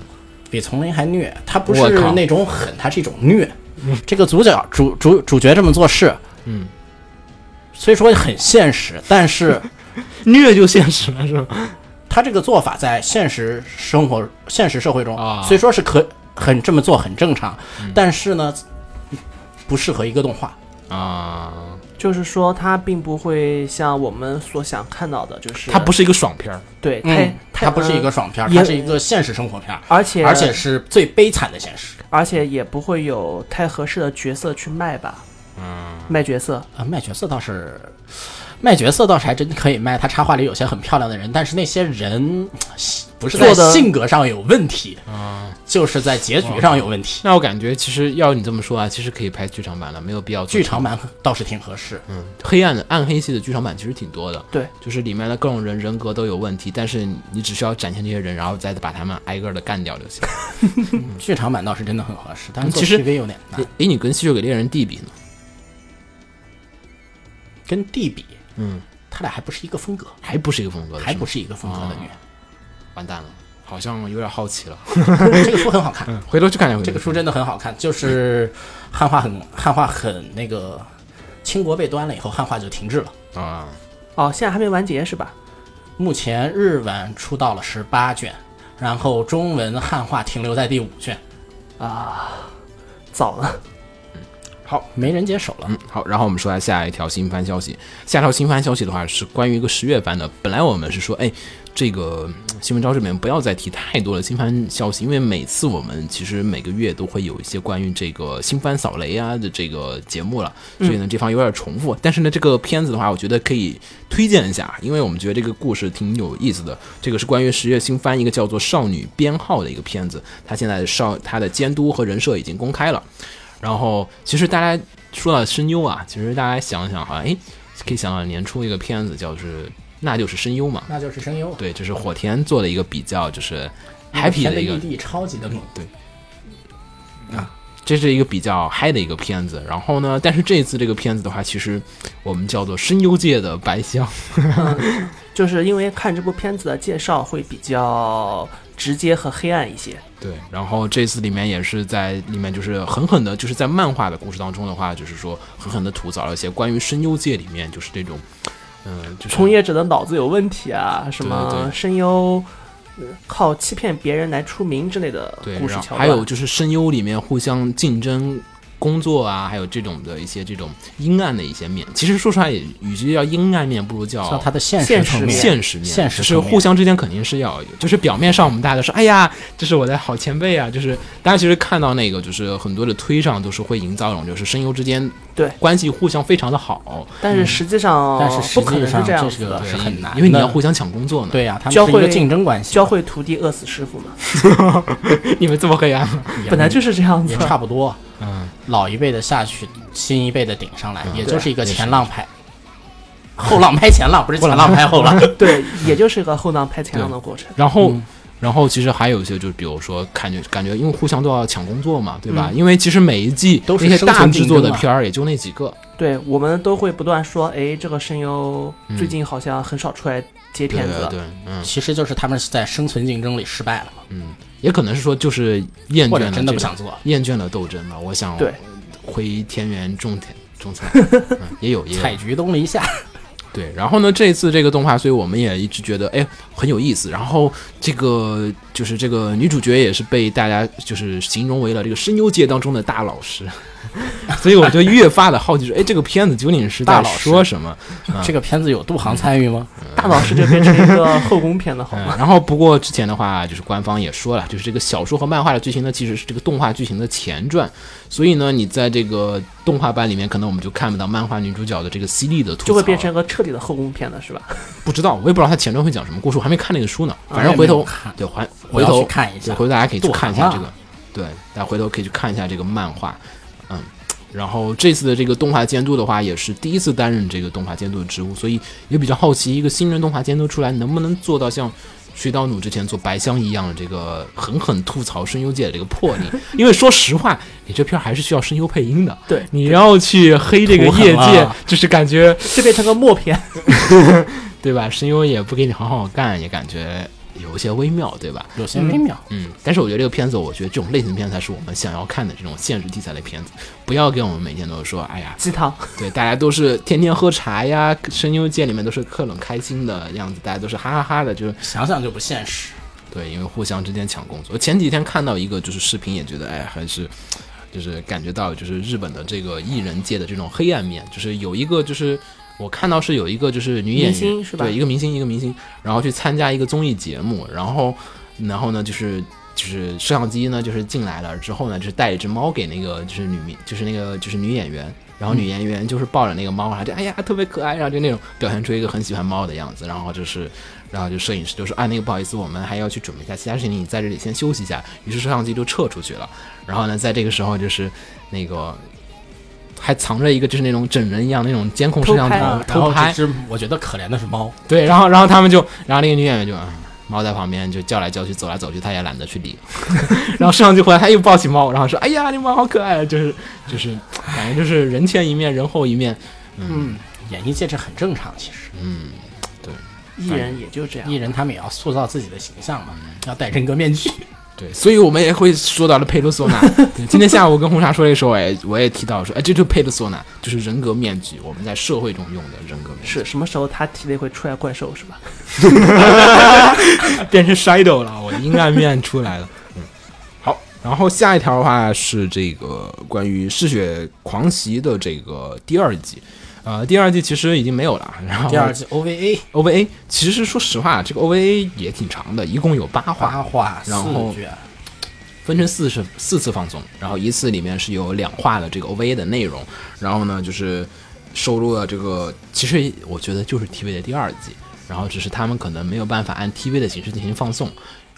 比丛林还虐，他不是靠那种狠，他是一种虐。这个主角主主主角这么做事，嗯，虽说很现实，但是虐就现实了是吧？他这个做法在现实生活、现实社会中，啊虽说是可很这么做很正常，但是呢，不适合一个动画。啊，就是说，它并不会像我们所想看到的，就是它不是一个爽片儿。对，它嗯，它它不是一个，爽片儿，它是一个现实生活片儿，而且而且是最悲惨的现实。而且也不会有太合适的角色去卖吧，嗯，卖角色。啊，卖角色倒是，卖角色倒是还真可以卖。他插画里有些很漂亮的人，但是那些人不是在性格上有问题，啊，就是在结局上有问题。那我感觉其实要你这么说啊，其实可以拍剧场版了，没有必要剧场。版倒是挺合适，嗯，黑暗的暗黑系的剧场版其实挺多的，对，就是里面的各种人人格都有问题，但是你只需要展现这些人，然后再把他们挨个的干掉就行。剧场版倒是真的很合适，但是做其实 TV 有点难。诶，你跟吸血鬼猎人地比呢？跟地比，嗯，他俩还不是一个风格，还不是一个风格还不是一个风格的女。完蛋了，好像有点好奇了，这个书很好看，回头去看看。这个书真的很好看，就是 汉化很汉化很那个，清国被端了以后，汉化就停滞了。啊，哦，现在还没完结是吧？目前日文出到了十八卷，然后中文汉化停留在第五卷。啊早了，好，没人接手了。嗯，好，然后我们说下下一条新番消息。下条新番消息的话是关于一个十月番的。本来我们是说，哎，这个嗯新闻招这边不要再提太多的新番消息，因为每次我们其实每个月都会有一些关于这个新番扫雷啊的这个节目了，所以呢这方有点重复。但是呢，这个片子的话，我觉得可以推荐一下，因为我们觉得这个故事挺有意思的。这个是关于十月新番一个叫做《少女编号》的一个片子，它现在少它的监督和人设已经公开了。然后其实大家说到声优啊，其实大家想想好像哎，可以想到年初一个片子叫是那就是声优嘛，那就是声优，对，就是火田做的一个比较就是 happy 的一个超级的猛，这是一个比较嗨的一个片子。然后呢，但是这一次这个片子的话，其实我们叫做声优界的白箱，就是因为看这部片子的介绍会比较直接和黑暗一些。对。然后这次里面也是在里面就是狠狠的，就是在漫画的故事当中的话，就是说狠狠的吐槽了一些关于声优界里面就是这种，嗯、就是从业者的脑子有问题啊，什么声优呃靠欺骗别人来出名之类的对，故事桥段。还有就是声优里面互相竞争工作啊，还有这种的一些这种阴暗的一些面。其实说出来也，与其叫阴暗面，不如叫的现实现实层面，现实面。现实就是互相之间肯定是要，就是表面上我们大家都说，哎呀，这是我的好前辈啊，就是大家其实看到那个，就是很多的推上都是会营造一种，就是声优之间对关系互相非常的好，但是实际上，但是实不可能是际上这样子的这个。是很难，因为你要互相抢工作呢。，对呀、他们教是一个会竞争关系，教会徒弟饿死师傅嘛，你们这么黑暗本来就是这样子也。差不多。嗯，老一辈的下去，新一辈的顶上来，嗯。也就是一个前浪拍，后浪拍前浪，不是前浪拍后浪。对，也就是个后浪拍前浪的过程。然后。嗯。然后其实还有一些，就是比如说感觉感觉，因为互相都要抢工作嘛，对吧？嗯。因为其实每一季都是那些大制作的片儿也就那几个，对我们都会不断说，哎，这个声优嗯。最近好像很少出来接对片子。对对，嗯其实就是他们是在生存竞争里失败了嘛，嗯，也可能是说就是厌倦了真的不想做。厌倦了斗争吧。我想对回田园种田种菜，嗯，也有也有采菊东篱下，对，然后呢，这次这个动画，所以我们也一直觉得哎很有意思。然后这个就是这个女主角也是被大家就是形容为了这个声优界当中的大老师，所以我就越发的好奇说，哎，这个片子究竟是在大老师说什么？这个片子有杜航参与吗？大老师就变成一个后宫片了，好嗯，吗？然后不过之前的话，就是官方也说了，就是这个小说和漫画的剧情呢，其实是这个动画剧情的前传，所以呢，你在这个动画版里面，可能我们就看不到漫画女主角的这个犀利的吐槽，就会变成一个彻底的后宫片了，是吧？不知道，我也不知道它前传会讲什么故事，我还没看那个书呢。反正回头对，还回头去看一下，回头大家可以去看一下这个，对，大家回头可以去看一下这个漫画，嗯。然后这次的这个动画监督的话，也是第一次担任这个动画监督的职务，所以也比较好奇，一个新人动画监督出来能不能做到像水岛努之前做白箱一样的这个狠狠吐槽声优界的这个魄力。因为说实话，你这片儿还是需要声优配音的，对，你要去黑这个业界，就是感觉这变成个默片。对吧？声优也不给你好好干，也感觉有一些微妙，对吧？有些微妙。嗯，但是我觉得这个片子，我觉得这种类型片才是我们想要看的这种现实题材的片子，不要给我们每天都说，哎呀，鸡汤，对，大家都是天天喝茶呀，声优界里面都是客冷开心的样子，大家都是哈哈哈的，就是想想就不现实。对，因为互相之间抢工作。前几天看到一个就是视频，也觉得哎，还是就是感觉到就是日本的这个艺人界的这种黑暗面，就是有一个就是我看到是有一个就是女演员是吧对，一个明星一个明星，然后去参加一个综艺节目，然后然后呢就是。就是摄像机呢，就是进来了之后呢，就是带一只猫给那个就是女明，就是那个就是女演员，然后女演员就是抱着那个猫，然后就哎呀特别可爱，然后就那种表现出一个很喜欢猫的样子，然后就是然后就摄影师就说啊，那个不好意思，我们还要去准备一下其他事情，你在这里先休息一下。于是摄像机就撤出去了。然后呢，在这个时候就是那个还藏着一个就是那种整人一样那种监控摄像头偷拍啊然后偷拍这，只我觉得可怜的是猫，对，然后然后他们就，然后那个女演员就。嗯猫在旁边就叫来叫去，走来走去，她也懒得去理。然后摄像机回来，她又抱起猫，然后说：“哎呀，你猫好可爱啊！”就是就是，感觉就是人前一面，人后一面。嗯，演艺界这很正常，其实嗯，对艺人也就这样艺。人他们也要塑造自己的形象嘛，要戴人格面具。对，所以我们也会说到了佩鲁索纳。今天下午跟红茶说的时候，哎，我也提到说，哎，这就是佩鲁索纳，就是人格面具，我们在社会中用的人格面具。是什么时候他体内会出来怪兽是吧？变成 Shadow 了，我阴暗面出来了。嗯，好，然后下一条的话是这个关于《嗜血狂袭》的这个第二季，呃，第二季其实已经没有了。然后第二季 OVA OVA，其实说实话，这个 OVA 也挺长的，一共有八话，八话四然后卷，分成四十四次放送，然后一次里面是有两话的这个 OVA 的内容，然后呢就是收录了这个，其实我觉得就是 TV 的第二季，然后只是他们可能没有办法按 TV 的形式进行放送，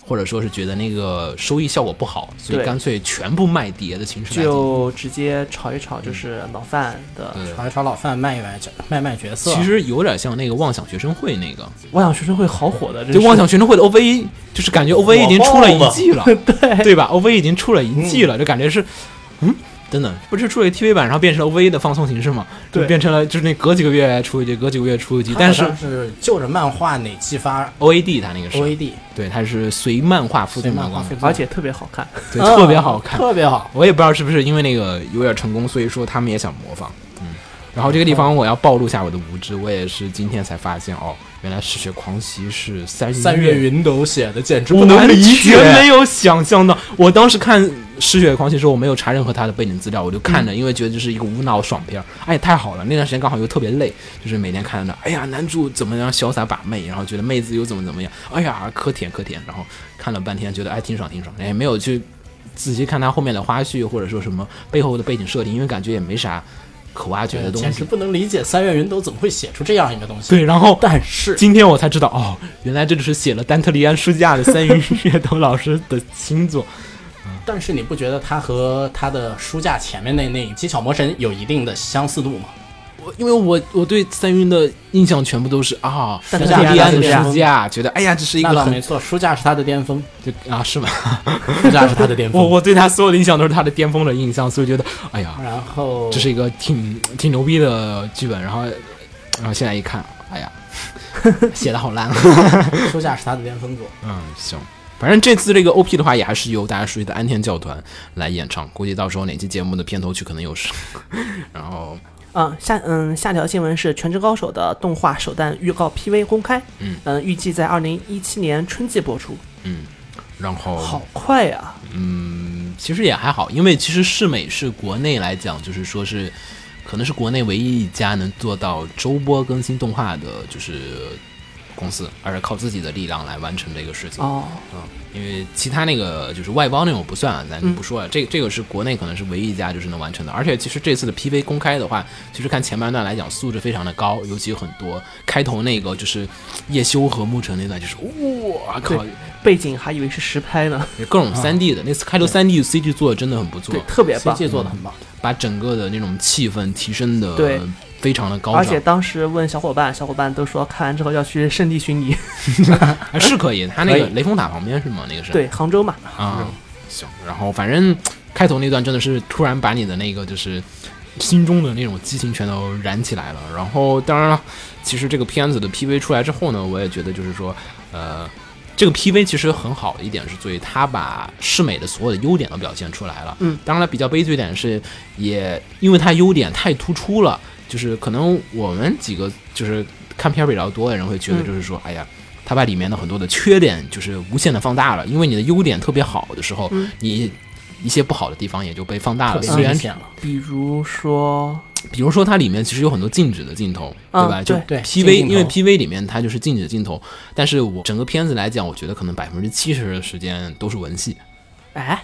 或者说是觉得那个收益效果不好，所以干脆全部卖碟的形式。就直接炒一炒，就是老范的。对。炒一炒老范，卖一卖角卖卖角色。其实有点像那个妄想学生会那个，妄想学生会好火的，真就妄想学生会的 OVA，就是感觉 OVA 已经出了一季了，对。对吧？OVA 已经出了一季了，就感觉是，嗯，等等，不是出了 TV 版，然后变成了 OVA 的放送形式嘛？就对变成了就是那隔几个月出一集，隔几个月出一集，但是它是就着漫画哪季发 OAD 它那个是，OAD，对，它是随漫画附赠的而且特别好看。对，特别好看。特别好。我也不知道是不是因为那个有点成功，所以说他们也想模仿。嗯，然后这个地方我要暴露下我的无知，我也是今天才发现哦，原来《嗜血狂袭》是三三月云斗写的，简直不能理解。没有想象到。我当时看《嗜血狂袭》的时候，我没有查任何他的背景资料，我就看着，因为觉得这是一个无脑爽片儿。哎，太好了！那段时间刚好又特别累，就是每天看着，哎呀，男主怎么样潇洒把妹，然后觉得妹子又怎么怎么样，哎呀，可甜可甜。然后看了半天，觉得哎挺爽挺爽，哎没有去仔细看他后面的花絮或者说什么背后的背景设定，因为感觉也没啥可挖掘的东西。简直不能理解三月云斗怎么会写出这样一个东西。对，然后但是今天我才知道，哦，原来这就是写了丹特利安书架的三云月斗老师的新作。但是你不觉得他和他的书架前面那那《机巧魔神》有一定的相似度吗？我因为我我对三云的印象全部都是啊，但特是利安的书架，觉得哎呀，这是一个很没错，书架是他的巅峰，就啊是吗？书架是他的巅峰。我我对他所有的印象都是他的巅峰的印象，所以觉得哎呀，然后这是一个挺挺牛逼的剧本。然后然后现在一看，哎呀，写的好烂。啊书架是他的巅峰作。嗯，行。反正这次这个 OP 的话，也还是由大家熟悉的安田教团来演唱，估计到时候哪期节目的片头曲可能有是。然后嗯，下嗯下条新闻是《全职高手》的动画首弹预告 PV 公开，嗯预计在二零一七年春季播出。嗯，然后好快呀！嗯，其实也还好，因为其实世美是国内来讲，就是说是可能是国内唯一一家能做到周播更新动画的，就是公司，而是靠自己的力量来完成这个事情。哦，嗯，因为其他那个就是外包那种不算啊，咱嗯不说了。这这个是国内可能是唯一一家就是能完成的，而且其实这次的 PV 公开的话，其实看前半段来讲素质非常的高，尤其很多开头那个就是叶修和沐橙那段，就是哇靠，背景还以为是实拍呢，各种三 D 的，那次开头三 D CG 做的真的很不错对，，特别棒。CG 做的很棒，把整个的那种气氛提升的对非常的高而且，当时问小伙伴，小伙伴都说看完之后要去圣地巡礼。还 是可以。他那个雷峰塔旁边是吗？那个是对，杭州嘛，啊，行。然后反正开头那段真的是突然把你的那个就是心中的那种激情全都燃起来了。然后当然了，其实这个片子的 PV 出来之后呢，我也觉得就是说，呃。这个 PV 其实很好的一点是，在于它把世美的所有的优点都表现出来了。嗯，当然了，比较悲剧一点是，也因为它优点太突出了，就是可能我们几个就是看片儿比较多的人会觉得，嗯就是说，哎呀，他把里面的很多的缺点就是无限的放大了，因为你的优点特别好的时候，嗯你一些不好的地方也就被放大了。虽然了。比如说，比如说它里面其实有很多静止的镜头，嗯对吧？就对 PV，因为 PV 里面它就是静止的镜头，但是我整个片子来讲，我觉得可能百分之七十的时间都是文戏，哎，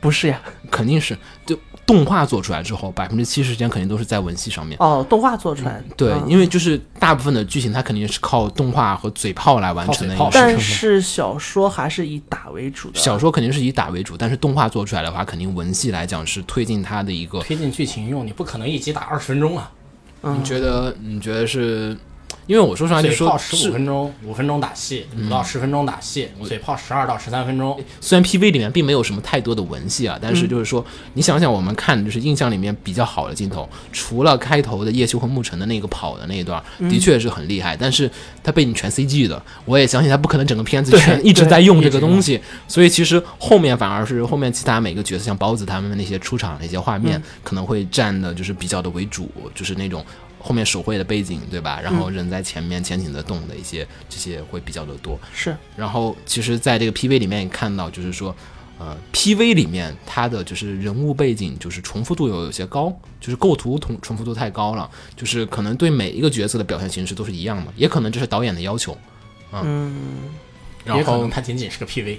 不是呀，肯定是就动画做出来之后，百分之七十时间肯定都是在文戏上面。哦，动画做出来，对，嗯因为就是大部分的剧情它肯定是靠动画和嘴炮来完成的。但是小说还是以打为主的。小说肯定是以打为主，但是动画做出来的话，肯定文戏来讲是推进它的一个。推进剧情用，你不可能一集打二十分钟啊。嗯你觉得？你觉得是因为我说实话就说十是五分钟，五分钟打戏，五到十分钟打戏，嘴炮十二到十三分钟。虽然 PV 里面并没有什么太多的文戏啊，但是就是说，你想想我们看就是印象里面比较好的镜头，除了开头的叶修和沐晨的那个跑的那一段，的确是很厉害，但是他背景全 CG 的，我也相信他不可能整个片子全 一直在用这个东西，所以其实后面反而是后面其他每个角色，像包子他们那些出场的一些画面，可能会占的就是比较的为主，就是那种。后面手绘的背景，对吧？然后人在前面潜艇的动的一些，这些会比较的多。是然后其实在这个 PV 里面也看到，就是说，呃，PV 里面它的就是人物背景就是重复度有有些高，就是构图重重复度太高了，就是可能对每一个角色的表现形式都是一样的，也可能这是导演的要求。嗯，然后也可能它仅仅是个 PV。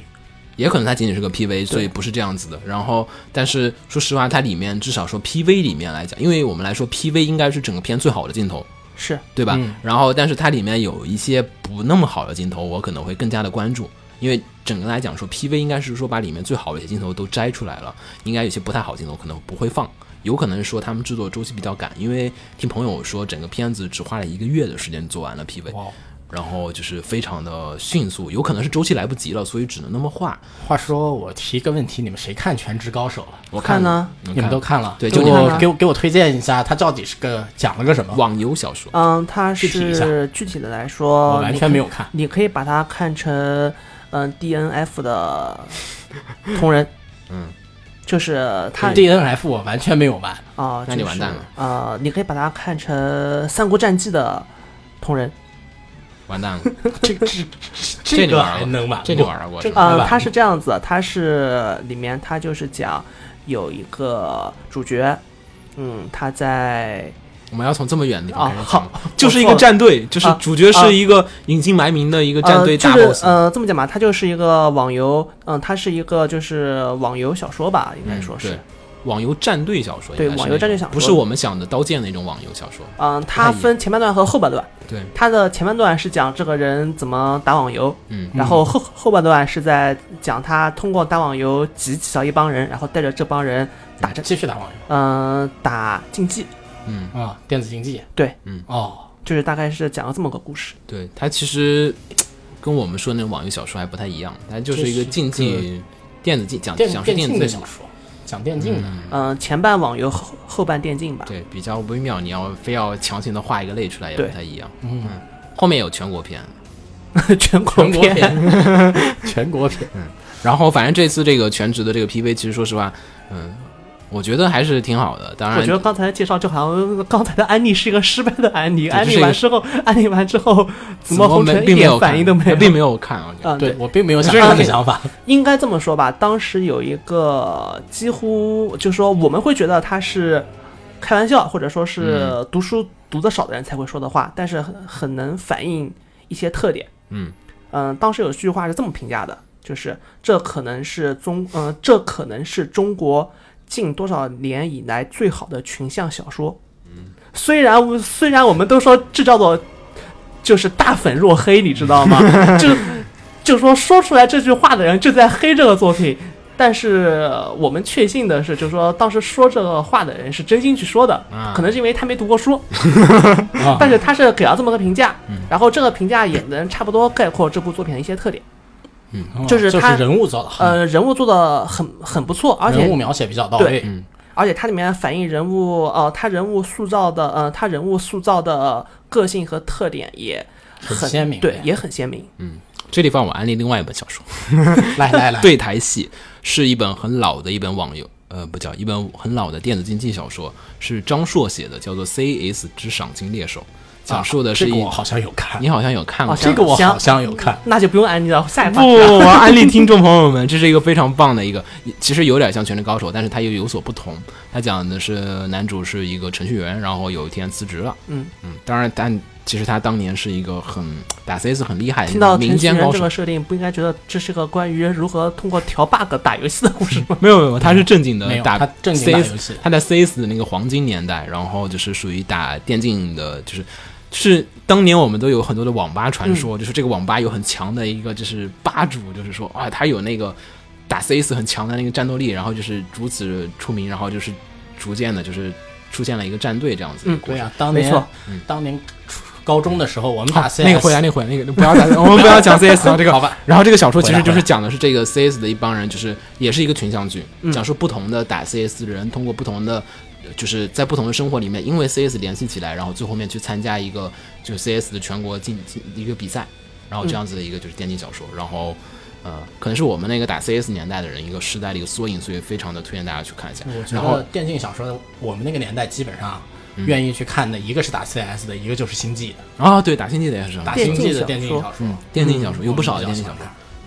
也可能它仅仅是个 PV，所以不是这样子的。然后，但是说实话，它里面至少说 PV 里面来讲，因为我们来说 PV 应该是整个片最好的镜头，是。对吧？嗯。然后，但是它里面有一些不那么好的镜头，我可能会更加的关注，因为整个来讲说 PV 应该是说把里面最好的一些镜头都摘出来了，应该有些不太好镜头可能不会放，有可能是说他们制作周期比较赶，因为听朋友说整个片子只花了一个月的时间做完了 PV，哇，然后就是非常的迅速，有可能是周期来不及了，所以只能那么画。话说，我提个问题，你们谁看《全职高手》了？我看呢你你们都看了？对就你们看我给我给我推荐一下，它到底是个讲了个什么？网游小说，嗯，它是具体的来说，我完全没有看。你可以把它看成嗯 DNF 的同人，嗯，就是它 DNF 我完全没有玩，啊，那你就是完蛋了呃，你可以把它看成《三国战记》的同人，完蛋了，这这这个这你玩过还能玩？这就玩过？呃，吧？它是这样子，它是里面它就是讲有一个主角，嗯，他在我们要从这么远的地方啊开始讲好，就是一个战队，就是啊主角是一个隐姓埋名的一个战队呃，就大是 boss，呃这么讲吧，它就是一个网游，嗯，它是一个就是网游小说吧，应该说是网游战队小说，对网游战队小说。不是我们想的刀剑那种网游小说。嗯，它分前半段和后半段，对，它的前半段是讲这个人怎么打网游，嗯，然后后后半段是在讲他通过打网游集起了一帮人，然后带着这帮人打战，继续打网游。嗯、打竞技，嗯，啊，电子竞技。对，嗯。哦，就是大概是讲了这么个故事。对，它其实跟我们说那种网游小说还不太一样，它就是一个竞技电子竞讲讲是电竞的电子小说，讲电竞的。嗯、前半网游后后半电竞吧。对，比较微妙，你要非要强行的画一个类出来也不太一样。嗯，后面有全国篇，全国全国片，片，全国片。然后反正这次这个全职的这个 PV，其实说实话，嗯，我觉得还是挺好的。当然，我觉得刚才的介绍就好像刚才的安利是一个失败的安利，安利这是一个完之后，安利完之后，怎怎么红尘一并没有看点反应都没有？并没有看啊。嗯，对我并没有想这个这个想法。应该这么说吧，当时有一个几乎就是说我们会觉得他是开玩笑，或者说是读书读的少的人才会说的话，但是很很能反映一些特点。嗯嗯、当时有句话是这么评价的，就是这可能是中嗯、这可能是中国近多少年以来最好的群像小说。嗯，虽然虽然我们都说这叫做就是大粉若黑，你知道吗？就就说说出来这句话的人就在黑这个作品。但是我们确信的是，就是说当时说这个话的人是真心去说的，啊可能是因为他没读过书，啊但是他是给了这么个评价，然后这个评价也能差不多概括这部作品的一些特点。哦就是他人物做的好，呃，人物做的很很不错，而且人物描写比较到位。嗯而且它里面反映人物，呃，他人物塑造的，呃，他人物塑造的个性和特点也很鲜明对，也很鲜明。嗯这地方我安利另外一本小说，来来来，对台戏是一本很老的一本网游，呃，不叫一本很老的电子竞技小说，是张硕写的，叫做《C.S 之赏金猎手》，讲述的是一、啊这个我好像有看你，好像有看过哦这个我好像有看。那就不用安利了，下一不，话题了。我要 安利听众朋友们，这是一个非常棒的一个，其实有点像《全职高手》，但是它又有所不同。它讲的是男主是一个程序员，然后有一天辞职了。嗯嗯，当然，但其实他当年是一个很打 CS 很厉害的听到民间高手员这个。设定，不应该觉得这是个关于如何通过调 bug 打游戏的故事吗？没有没有，他是正经的打他正经打 CS 游戏他在 CS 的那个黄金年代，然后就是属于打电竞的，就是是当年我们都有很多的网吧传嗯说，就是这个网吧有很强的一个就是吧主，就是说啊，他有那个打 CS 很强的那个战斗力，然后就是如此出名，然后就是逐渐的就是出现了一个战队这样子的嗯。对呀、当年高中的时候，我们打 CS 那个回来，那个回来，那个不要打，我们不要讲 CS 啊，这个好吧。然后这个小说其实就是讲的是这个 CS 的一帮人，就是也是一个群像剧，讲述不同的打 CS 的人通过不同的。就是在不同的生活里面，因为 CS 联系起来，然后最后面去参加一个就是 CS 的全国竞竞一个比赛，然后这样子的一个就是电竞小说，然后呃，可能是我们那个打 CS 年代的人一个时代的一个缩影，所以非常的推荐大家去看一下。我觉然后得电竞小说，我们那个年代基本上愿意去看的，一个是打 CS 的，一个就是星际的。啊，对，打星际的也是打星际的电竞小说电竞小说，嗯，电竞小说有不少电竞小说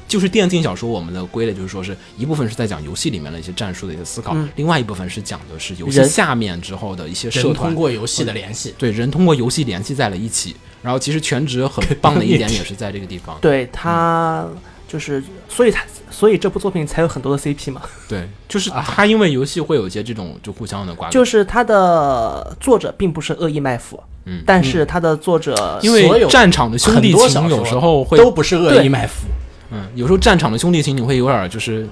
就是电竞小说，我们的归类就是说是一部分是在讲游戏里面的一些战术的一些思考，嗯。另外一部分是讲的是游戏下面之后的一些社人团通过游戏的联系。对人通过游戏联系在了一起。然后其实全职很棒的一点也是在这个地方，对他就是，所以他所以这部作品才有很多的 CP 嘛，对，就是他因为游戏会有一些这种就互相的挂钩，就是他的作者并不是恶意卖腐，嗯但是他的作者因为战场的兄弟情有时候会都不是恶意卖腐，嗯，有时候战场的兄弟情你会有点就是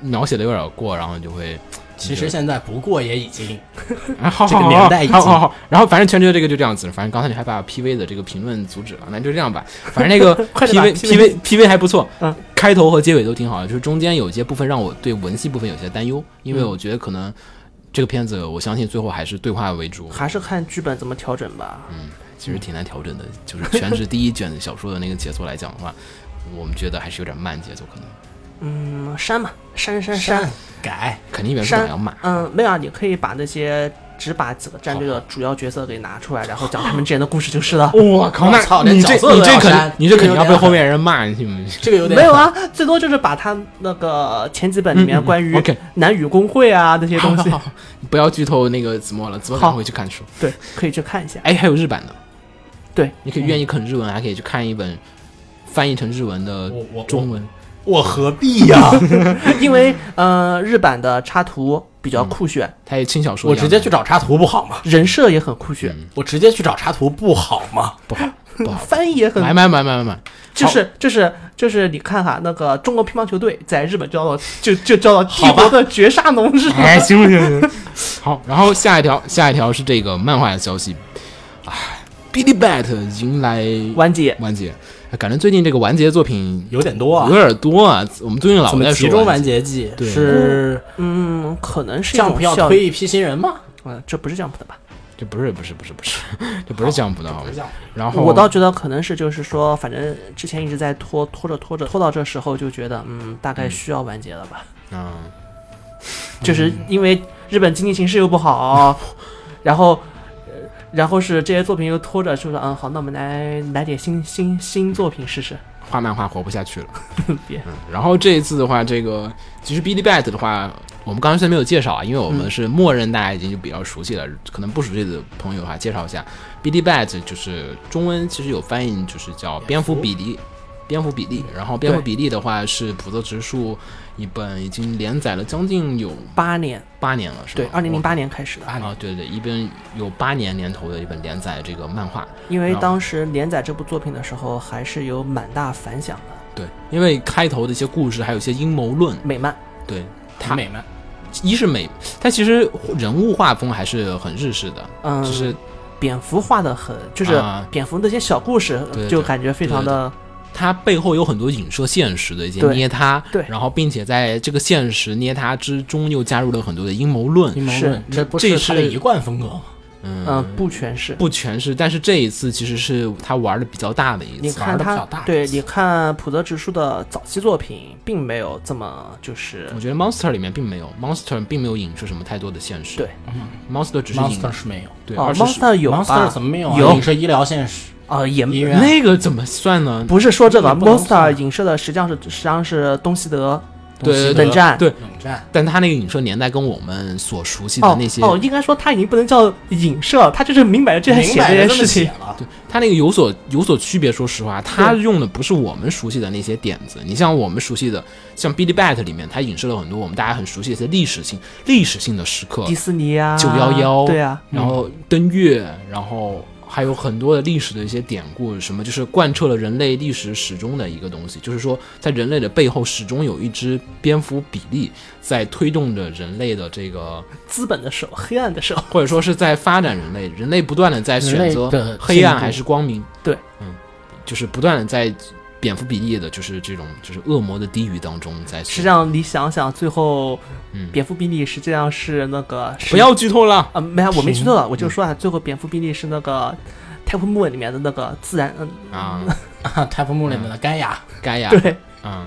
描写的有点过，然后就会其实现在不过也已经 啊，好这个年代已经好好好，然后反正全职这个就这样子，反正刚才你还把 PV 的这个评论阻止了，那就这样吧。反正那个 PV PV PV 还不错，嗯，开头和结尾都挺好的，就是中间有一些部分让我对文戏部分有些担忧，因为嗯我觉得可能这个片子我相信最后还是对话为主，还是看剧本怎么调整吧。嗯其实挺难调整的。就是全职第一卷小说的那个节奏来讲的话，我们觉得还是有点慢节奏，可能嗯，删嘛，删删删删改。肯定原著党删要骂。嗯，没有啊，你可以把那些只把几个战队的主要角色给拿出来，然后讲他们之间的故事就是了。我靠，那操你这你这肯你这肯定要被后面人骂，你信不信？这个有点没有啊，最多就是把他那个前几本里面关于男女工会啊那些东西，不要剧透那个子墨了，子墨赶好快去看书。对，可以去看一下。哎，还有日版的，对，你可以愿意啃日文，还可以去看一本翻译成日文的中文。我何必呀？因为呃，日版的插图比较酷炫，它也轻小说我直接去找插图不好吗？人设也很酷炫，我直接去找插图不好吗？不好 不好，翻译也很买买买买买买，就是就是就是你看哈，那个中国乒乓球队在日本叫做 就就叫做帝国的绝杀农是吧？哎，行不行？行好，然后下一条，下一条是这个漫画的消息。哎，Billy Bat 迎来完结，完结，感觉最近这个完结作品有点多啊有。点多啊。我们最近老在说集中完完结，季？对是嗯，可能是一种效应，推一批新人吗？嗯，这不是 Jump 的吧？这不是不是不是不是，这不是这样不的好吗然后我倒觉得可能是就是说，反正之前一直在拖拖着拖着拖到这时候，就觉得嗯，大概需要完结了吧。嗯，就是因为日本经济形势又不好，然后。呃然后是这些作品又拖着，就说嗯好，那我们来来点新新新作品试试。画漫画活不下去了。别嗯，然后这一次的话，这个其实 Billy Bat 的话，我们刚才虽然没有介绍啊，因为我们是默认大家已经就比较熟悉了，可能不熟悉的朋友的话，介绍一下 Billy Bat，就是中文其实有翻译，就是叫蝙蝠比例。蝙蝠比例，然后蝙蝠比例的话是普泽直树一本已经连载了将近有八年，八年了，是吧？对，二零零八年开始的，啊，对对，一本有八年年头的一本连载这个漫画，因为当时连载这部作品的时候，还是有蛮大反响的。对，因为开头的一些故事还有一些阴谋论，美漫，对它美漫，一是美，它其实人物画风还是很日式的，嗯，就是蝙蝠画的很，就是啊蝙蝠那些小故事就感觉非常的它背后有很多影射现实的一些捏他，对。然后并且在这个现实捏他之中又加入了很多的阴谋论，是阴谋论，这不这是是他的一贯风格。吗？嗯。嗯不全是。不全是，但是这一次其实是他玩的比较大的一次，你看他玩得比较大，对，你看普泽直树的早期作品，并没有这么就是我觉得 Monster 里面并没有，Monster 并没有影射什么太多的现实，对，Monster 只是影 Monster 是没有。对，哦而是，Monster 有，Monster 怎么没有啊？有。影射医疗现实，啊也医院那个怎么算呢？不是说这个 Monster 算影射的实际上是实际上是东西德对对冷战对，冷战，但他那个影射年代跟我们所熟悉的哦那些，哦，应该说他已经不能叫影射，他就是明摆着就在明写这件事情。了。对他那个有所有所区别。说实话，他用的不是我们熟悉的那些点子。你像我们熟悉的，像 Billy Bat 里面，他影射了很多我们大家很熟悉的一些历史性、历史性的时刻迪，士尼啊，九幺幺对啊，然后登月，然后还有很多的历史的一些典故，什么就是贯彻了人类历史始终的一个东西，就是说在人类的背后始终有一只蝙蝠比利在推动着人类的这个，资本的手，黑暗的手，或者说是在发展人类，人类不断的在选择黑暗还是光明，对，嗯，就是不断的在蝙蝠比利的，就是这种就是恶魔的低语当中在实际上你想想，最后嗯蝙蝠比利实际上是那个不要剧透了，啊，没有，我没剧透了，我就说啊，最后蝙蝠比利是那个 Type Moon 里面的那个自然，嗯，啊，Type Moon 里面的盖亚，盖亚，对，嗯。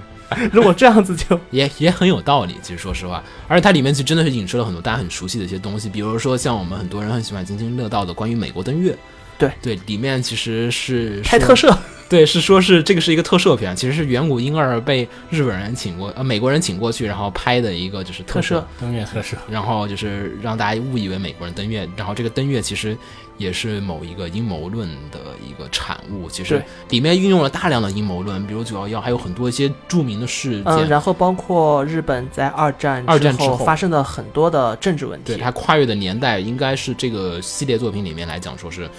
如果这样子就 也也很有道理，其实说实话，而且它里面其实真的是引出了很多大家很熟悉的一些东西，比如说像我们很多人很喜欢津津乐道的关于美国登月。对对，里面其实是说拍特摄，对，是说是这个是一个特摄片，其实是远古婴儿被日本人请过，呃，美国人请过去，然后拍的一个就是特摄，登月特摄，然后就是让大家误以为美国人登月，然后这个登月其实也是某一个阴谋论的一个产物，其实里面运用了大量的阴谋论，比如九幺幺，还有很多一些著名的事件，嗯，然后包括日本在二战二战之后后发生的很多的政治问题，对它跨越的年代，应该是这个系列作品里面来讲，说是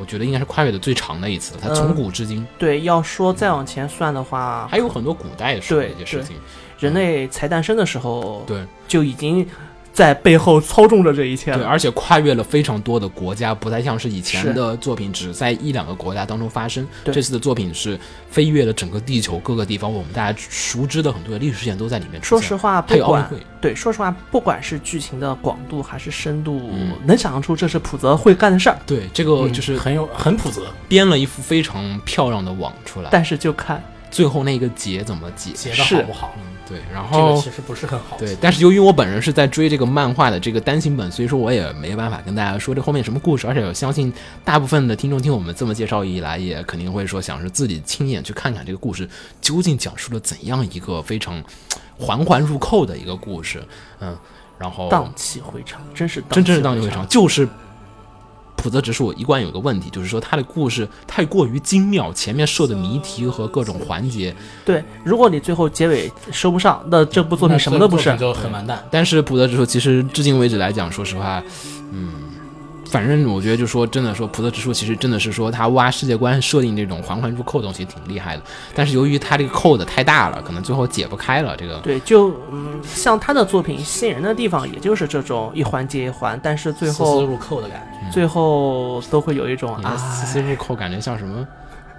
我觉得应该是跨越的最长的一次。它从嗯古至今、对，要说再往前算的话，还有很多古代的时候的一些事情。人类才诞生的时候，对就已经在背后操纵着这一切对，而且跨越了非常多的国家，不再像是以前的作品只在一两个国家当中发生。对这次的作品是飞越了整个地球各个地方，我们大家熟知的很多的历史事件都在里面出现。说实话，还不管有奥运会，对，说实话，不管是剧情的广度还是深度，嗯能想象出这是普泽会干的事儿。对这个嗯就是很有很普泽，编了一幅非常漂亮的网出来，但是就看最后那个结怎么解？解的好不好？嗯，对，然后这后个其实不是很好。对，但是由于我本人是在追这个漫画的这个单行本，所以说我也没办法跟大家说这后面什么故事，而且我相信大部分的听众听我们这么介绍以来，也肯定会说想是自己亲眼去看看这个故事究竟讲述了怎样一个非常环环入扣的一个故事，嗯，然后荡气回肠，真是真正是荡气回肠，。就是。普泽直树一贯有个问题，就是说他的故事太过于精妙，前面设的谜题和各种环节，对，如果你最后结尾收不上，那这部作品什么都不是。就很完蛋。但是普泽直树其实至今为止来讲，说实话，嗯，反正我觉得就说真的说普泽直树其实真的是说他挖世界观设定这种环环入扣的东西挺厉害的，但是由于他这个扣的太大了，可能最后解不开了这个。对，就嗯，像他的作品吸引人的地方，也就是这种一环接一环，但是最丝丝后入扣的感觉。最后都会有一种啊，丝丝入扣感觉像什么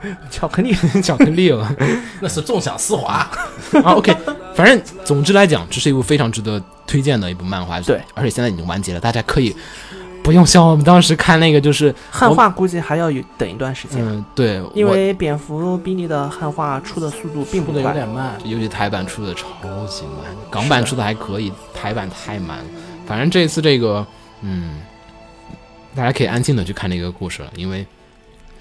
巧克力。巧克力了 那是纵享丝滑，啊？OK，反正总之来讲，这是一部非常值得推荐的一部漫画。对，而且现在已经完结了，大家可以不用像我们当时看那个，就是汉化估计还要有等一段时间，嗯，对，因为蝙蝠比利的汉化出的速度并不出的有。点慢。尤其台版出的超级慢，港版出的还可以，台版太慢了。反正这次这个，嗯，大家可以安静的去看这个故事了，因为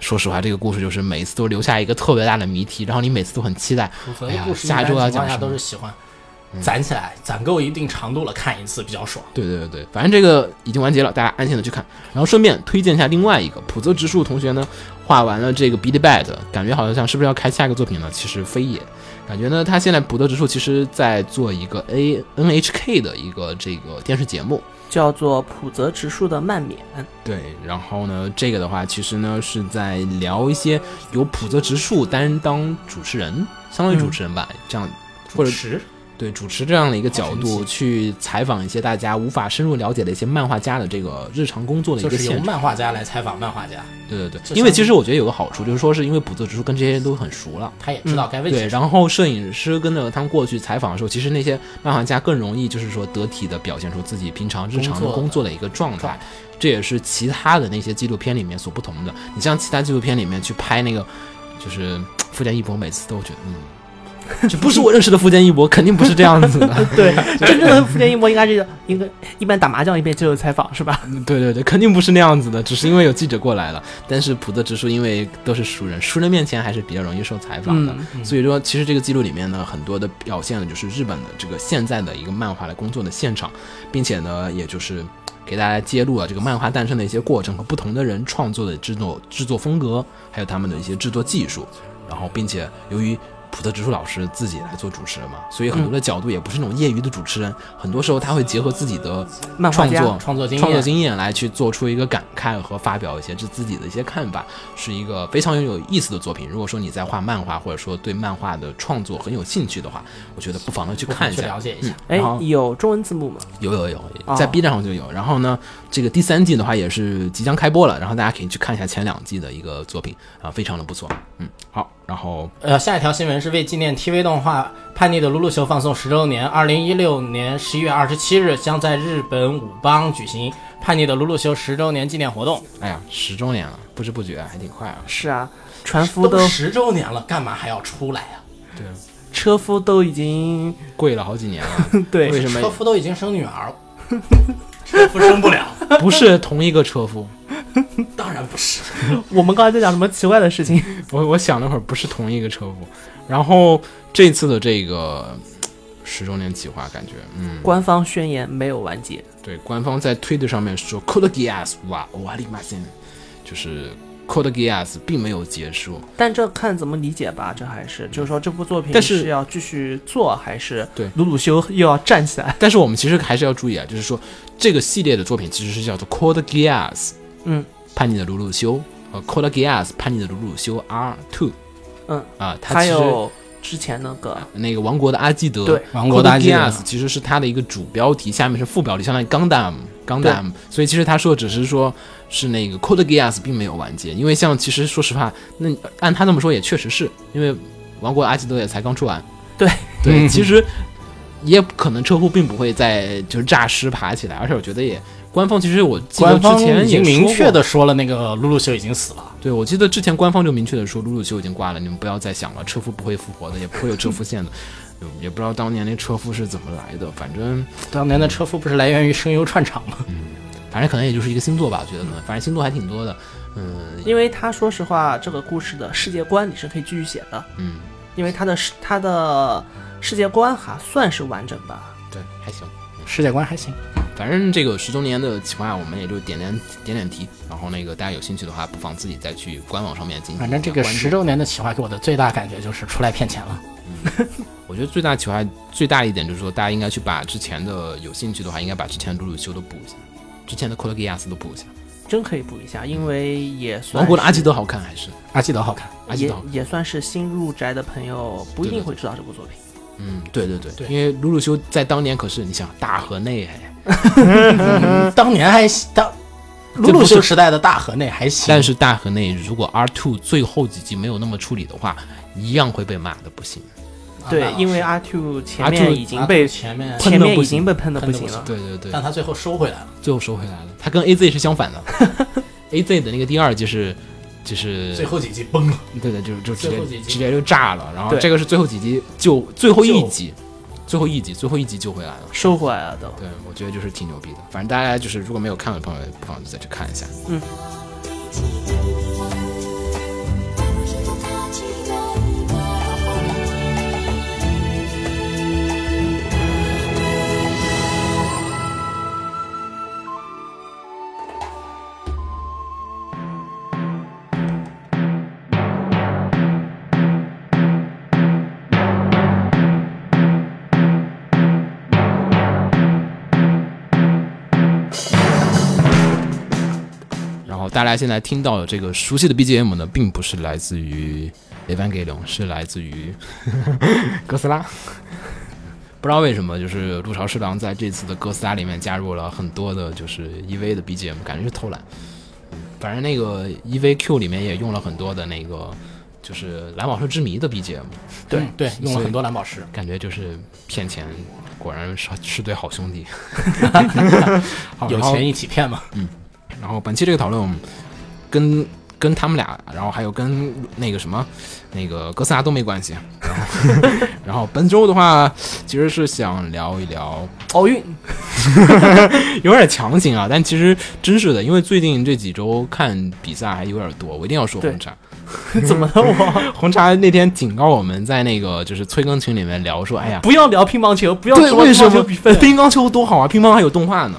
说实话，这个故事就是每一次都留下一个特别大的谜题，然后你每次都很期待。哎呀下周要一般情况下讲什么都是喜欢攒起来，攒够一定长度了看一次比较爽。对对对对，反正这个已经完结了，大家安心的去看。然后顺便推荐一下另外一个普泽直树同学呢，画完了这个《Beat Bad》，感觉好像是不是要开下一个作品呢？其实非也。感觉呢，他现在普泽直树其实在做一个 A NHK 的一个这个电视节目，叫做普泽直树的漫免，对，然后呢，这个的话其实呢是在聊一些由普泽直树担当主持人，相当于主持人吧，这样或者持对主持这样的一个角度去采访一些大家无法深入了解的一些漫画家的这个日常工作的一就是由。漫画家来采访漫画家，对对对，因为其实我觉得有个好处，就是说是因为普泽直树跟这些人都很熟了。他也知道该问对。然后摄影师跟着他们过去采访的时候，其实那些漫画家更容易就是说得体的表现出自己平常日常的工作的一个状状态，这也是其他的那些纪录片里面所不同的。你像其他纪录片里面去拍那个，就是 富坚义博，每次都觉得嗯。这不是我认识的富坚义博，肯定不是这样子的。对，真正的福建一博应该是一个一边打麻将一边接受采访，是吧？对对对，肯定不是那样子的，只是因为有记者过来了。但是普泽直树因为都是熟人，熟人面前还是比较容易受采访的。嗯所以说，其实这个记录里面呢，很多的表现的就是日本的这个现在的一个漫画的工作的现场，并且呢，也就是给大家揭露了这个漫画诞生的一些过程和不同的人创作的制作制作风格，还有他们的一些制作技术。然后，并且由于普特直树老师自己来做主持人嘛，所以很多的角度也不是那种业余的主持人，很多时候他会结合自己的创作创作经验创作经验来去做出一个感慨和发表一些这自己的一些看法，是一个非常有意思的作品。如果说你在画漫画，或者说对漫画的创作很有兴趣的话，我觉得不妨的去看一下去了。解一下。哎有中文字幕吗？有有有，哦在 B 站上就有。然后呢，这个第三季的话也是即将开播了，然后大家可以去看一下前两季的一个作品啊，非常的不错。嗯，好，然后呃，下一条新闻是为纪念 TV 动画《叛逆的鲁鲁修》放送十周年，二零一六年十一月二十七日将在日本武邦举行《叛逆的鲁鲁修》十周年纪念活动。哎呀，十周年了，不知不觉还挺快啊。是啊，船夫都都十周年了，干嘛还要出来呀、对，车夫都已经跪了好几年了。对为什么车夫都已经生女儿了，车夫生不了。不是同一个车夫？当然不是，我们刚才在讲什么奇怪的事情？我我想了会儿，不是同一个车夫。然后这次的这个十周年企划，感觉嗯，官方宣言没有完结，对，官方在推特上面说 Code Geass 哇哇里马森，就是 Code Geass 并没有结束。但这看怎么理解吧。这还是就是说，这部作品但是要继续做，还是对。鲁鲁修又要站起来？但是我们其实还是要注意啊，就是说这个系列的作品其实是叫做 Code Geass，嗯，叛逆的鲁鲁修，呃，Code Geass 叛逆的鲁鲁修 R Two，嗯。啊，它其实还有之前那个那个王国的阿基德，对。王国的阿基德。其实是它的一个主标题，下面是副标题，相当于 Gundam Gundam，所以其实他说只是说是那个 Code Geass 并没有完结，因为像其实说实话，那按他这么说也确实是因为王国阿基德也才刚出完，对对，其实也可能车夫并不会再就是诈尸爬起来，而且我觉得也官方其实我记得官方之前已经明确的说了，那个露露修已经死了。对，我记得之前官方就明确的说，露露修已经挂了，你们不要再想了，车夫不会复活的，也不会有车夫线的。嗯也不知道当年那车夫是怎么来的，反正当年的车夫不是来源于声优串场吗？反正可能也就是一个星座吧，我觉得可能，反正星座还挺多的。嗯因为他说实话，这个故事的世界观你是可以继续写的，嗯，因为他的世他的世界观还算是完整吧。对，还行。世界观还行。反正这个十周年的企划，我们也就点点点点题，然后那个大家有兴趣的话，不妨自己再去官网上面进行反正这个十周年的企划给我的最大感觉就是出来骗钱了。我觉得最大启发最大一点就是说，大家应该去把之前的有兴趣的话，应该把之前的鲁鲁修都补一下，之前的 d g i a s 都补一下。真可以补一下，因为也算是王国的阿基德好看还是阿基德好看，也阿基德好看？也算是新入宅的朋友不一定会知道这部作品。嗯，对对对对因为鲁鲁修在当年可是你想大河内 当年还行当鲁鲁修时代的大河内还行，但是大河内如果 R two 最后几集没有那么处理的话，一样会被骂的不行。对，因为阿 Two 前面已经被前面喷前面已得不行经被喷的不行了。对对对，但他最后收回来了。最后收回来了。他跟 A Z 是相反的，A Z 的那个第二季是就是最后几集崩了，对对，就就直接直接就炸了。然后这个是最后几集就最后一集，最后一集最后一集救回来了。收回来了都。对，我觉得就是挺牛逼的。反正大家就是如果没有看过的朋友，不妨就再去看一下。然大家现在听到的这个熟悉的 BGM 呢，并不是来自于《Evangelion》，是来自于 哥斯拉。不知道为什么，就是陆潮侍郎在这次的哥斯拉里面加入了很多的，就是 EV 的 BGM，感觉是偷懒。嗯反正那个 EVQ 里面也用了很多的那个，就是蓝宝石之谜的 BGM，对对，用了很多蓝宝石。感觉就是骗钱，果然是是对好兄弟。有钱一起骗嘛。然后本期这个讨论，我们跟跟他们俩，然后还有跟那个什么，那个哥斯拉都没关系。然后，然后本周的话，其实是想聊一聊，奥运 有点强行啊，但其实真是的，因为最近这几周看比赛还有点多，我一定要说红茶。怎么了我？红茶那天警告我们在那个就是催更群里面聊说，哎呀，不要聊乒乓球，不要对，说乒为什么乓球比分，乒乓球多好啊？乒乓还有动画呢，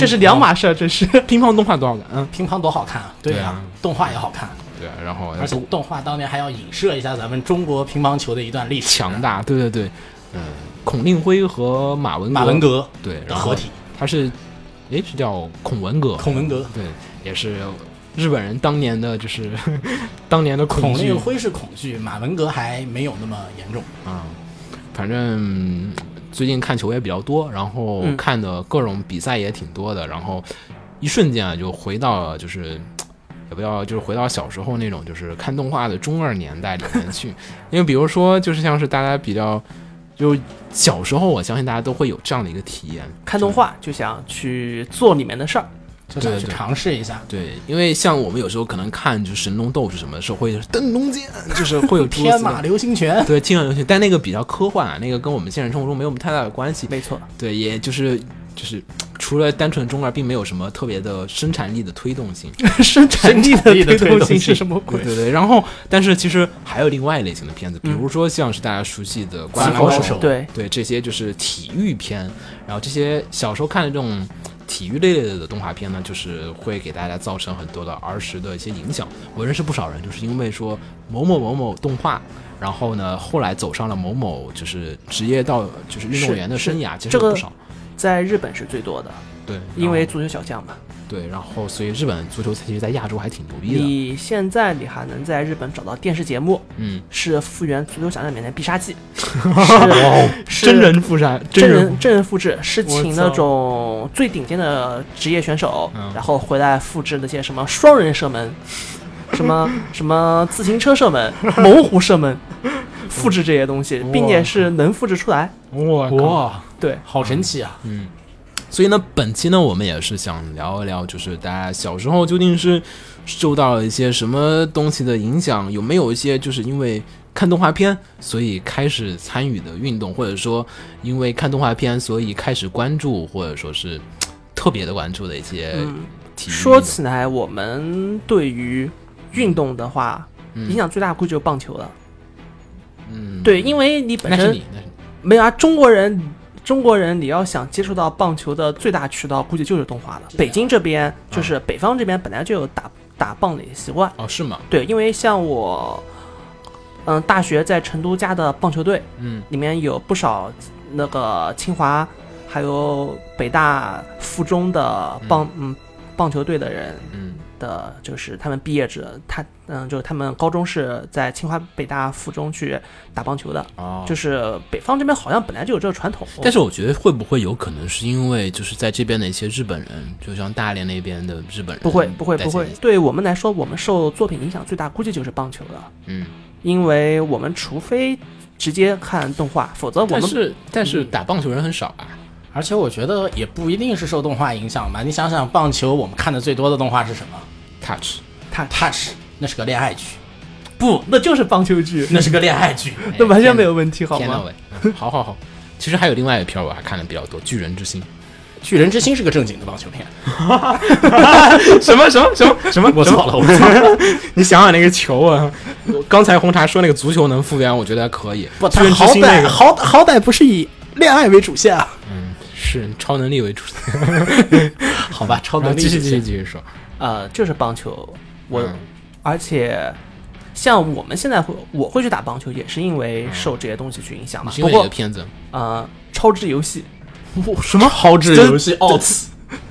这是两码事儿，这是。乒乓动画多少个？嗯，乒乓多好看啊！对对啊啊，动画也好看。对啊，然后而且动画当年还要影射一下咱们中国乒乓球的一段历史，强大，对对对，嗯，孔令辉和马文马文革对然后的合体，他是，诶，是叫孔文革，孔文革。对，也是日本人当年的，就是 当年的恐惧孔令辉是恐惧，马文革还没有那么严重。啊。反正嗯最近看球也比较多，然后嗯看的各种比赛也挺多的，然后一瞬间啊就回到了就是。也不要，就是回到小时候那种，就是看动画的中二年代里面去。因为比如说，就是像是大家比较，就小时候，我相信大家都会有这样的一个体验，看动画就想去做里面的事儿，就想去对对尝试一下。对，因为像我们有时候可能看就是神龙斗士什么的时候，会灯笼剑，就是会有天马流星拳，对天马流星，但那个比较科幻啊，那个跟我们现实生活中没有太大的关系。没错，对，也就是就是除了单纯中二，并没有什么特别的生产力的推动性。生产力的的推动性是什么鬼对？对对，然后但是其实还有另外一类型的片子，比如说像是大家熟悉的《灌篮高手灌篮高手》，对，对这些就是体育片，然后这些小时候看的这种体育类的动画片呢，就是会给大家造成很多的儿时的一些影响。我认识不少人，就是因为说某某某某动画。然后呢，后来走上了某某就是职业到就是运动员的生涯，其实这个不少。在日本是最多的，对，因为足球小将嘛。对，然后所以日本足球其实在亚洲还挺牛逼的。你现在你还能在日本找到电视节目，嗯，是复原足球小将里面的必杀技，哦是真人复杀，真人人真人复制，是请那种最顶尖的职业选手，嗯。然后回来复制那些什么双人射门，什么什么自行车射门、猛虎射门，复制这些东西，并且是能复制出来。哇哇，对，好神奇啊！嗯，所以呢，本期呢，我们也是想聊一聊，就是大家小时候究竟是受到了一些什么东西的影响，有没有一些就是因为看动画片，所以开始参与的运动，或者说因为看动画片，所以开始关注，或者说是特别的关注的一些嗯体育。说起来，我们对于运动的话，嗯影响最大估计就是棒球了。嗯，对，因为你本身没有啊，中国人，中国人你要想接触到棒球的最大渠道，估计就是动画了。北京这边就是北方这边本来就有打打棒的习惯，哦，是吗？对，因为像我，嗯，大学在成都加的棒球队嗯。里面有不少那个清华，还有北大附中的棒嗯棒球队的人。嗯的，就是他们毕业者，他嗯就是他们高中是在清华北大附中去打棒球的，哦，就是北方这边好像本来就有这个传统，但是我觉得会不会有可能是因为就是在这边的一些日本人，就像大连那边的日本人，不会不会不会。对我们来说，我们受作品影响最大估计就是棒球了，嗯，因为我们除非直接看动画，否则我们但是但是打棒球人很少啊，而且我觉得也不一定是受动画影响吧。你想想，棒球我们看的最多的动画是什么 touch，？Touch，那是个恋爱剧，不，那就是棒球剧，那是个恋爱剧。那 完全没有问题，好吗？好好好。其实还有另外一个片儿我还看的比较多，《巨人之心》。巨人之心是个正经的棒球片，什么什么什么什么？我错了，我错了。你想想那个球啊！我刚才红茶说那个足球能复原，我觉得还可以。不，他好歹心那个好好歹不是以恋爱为主线啊。嗯是超能力为主线。好吧，超能力继续继续继续说。呃，就是棒球，我、嗯而且像我们现在会，我会去打棒球，也是因为受这些东西去影响嘛。不过个片子？呃，超智游戏 什么超智游戏奥茨？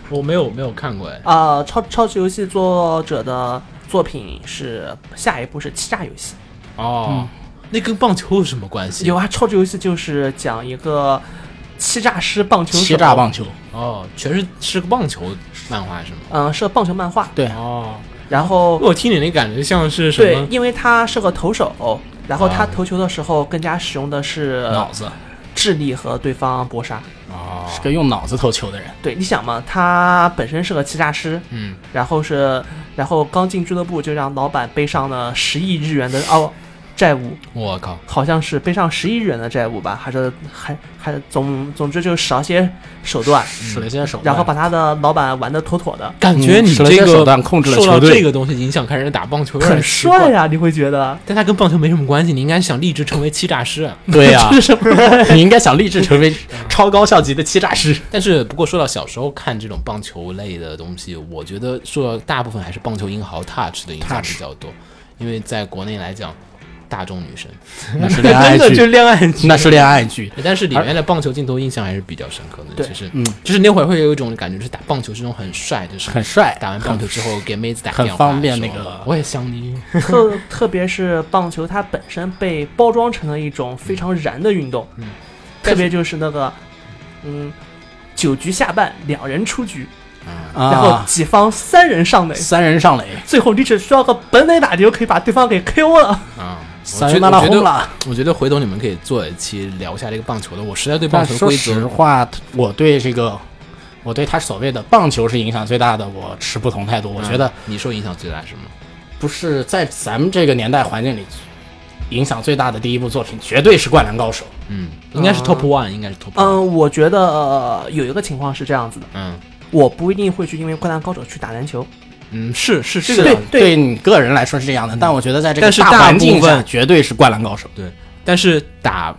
我没有没有看过哎。啊、超超智游戏作者的作品是下一部是欺诈游戏。哦，那跟棒球有什么关系？有啊，超智游戏就是讲一个欺诈师棒球手，欺诈，棒球，哦，全是是个棒球漫画是吗？嗯、是个棒球漫画。对，哦，然后我听你那感觉像是什么？对，因为他是个投手，然后他啊投球的时候更加使用的是脑子。智力和对方搏杀。哦，是个用脑子投球的人。对，你想嘛，他本身是个欺诈师，嗯，然后是，然后刚进俱乐部就让老板背上了十亿日元的哦债务，我靠，好像是背上十亿日元的债务吧，还是还还总总之就使了些手段，使了些手段，然后把他的老板玩的妥妥的，感觉你这个手段控制了受到这个东西影响，开始打棒球，有点很帅。呀、你会觉得。但他跟棒球没什么关系，你应该想立志成为欺诈师。对 呀、你应该想立志成为超高校级的欺诈师。但是不过说到小时候看这种棒球类的东西，我觉得受到大部分还是棒球英豪 Touch 的影响比较多，因为在国内来讲，大众女神 那是恋爱真的就是剧，恋爱剧，那是恋爱剧。但是里面的棒球镜头印象还是比较深刻的。对其实，嗯，就是那会儿会有一种感觉，就是打棒球是那种很帅，就是很帅打完棒球之后给妹子打很电话，方便那个我也想你。特特别是棒球，它本身被包装成了一种非常燃的运动，嗯特别就是那个，嗯，九局下半两人出局，啊，然后啊，己方三人上垒，三人上垒，最后你只需要个本垒打你就可以把对方给 KO 了。啊，我三觉人拉拉轰得我觉得了。我觉得回头你们可以做一期聊一下这个棒球的。我实在对棒球说球规则，实话，我对这个，我对他所谓的棒球是影响最大的，我持不同态度。我觉得嗯你受影响最大是吗？不是在咱们这个年代环境里，影响最大的第一部作品绝对是《灌篮高手》。嗯，应该是 top one，应该是 top。嗯，我觉得、呃有一个情况是这样子的，嗯我不一定会去因为《灌篮高手》去打篮球，嗯，是是这是个。对对你个人来说是这样的，但我觉得在这个大部分绝对是《灌篮高手》。对，但是打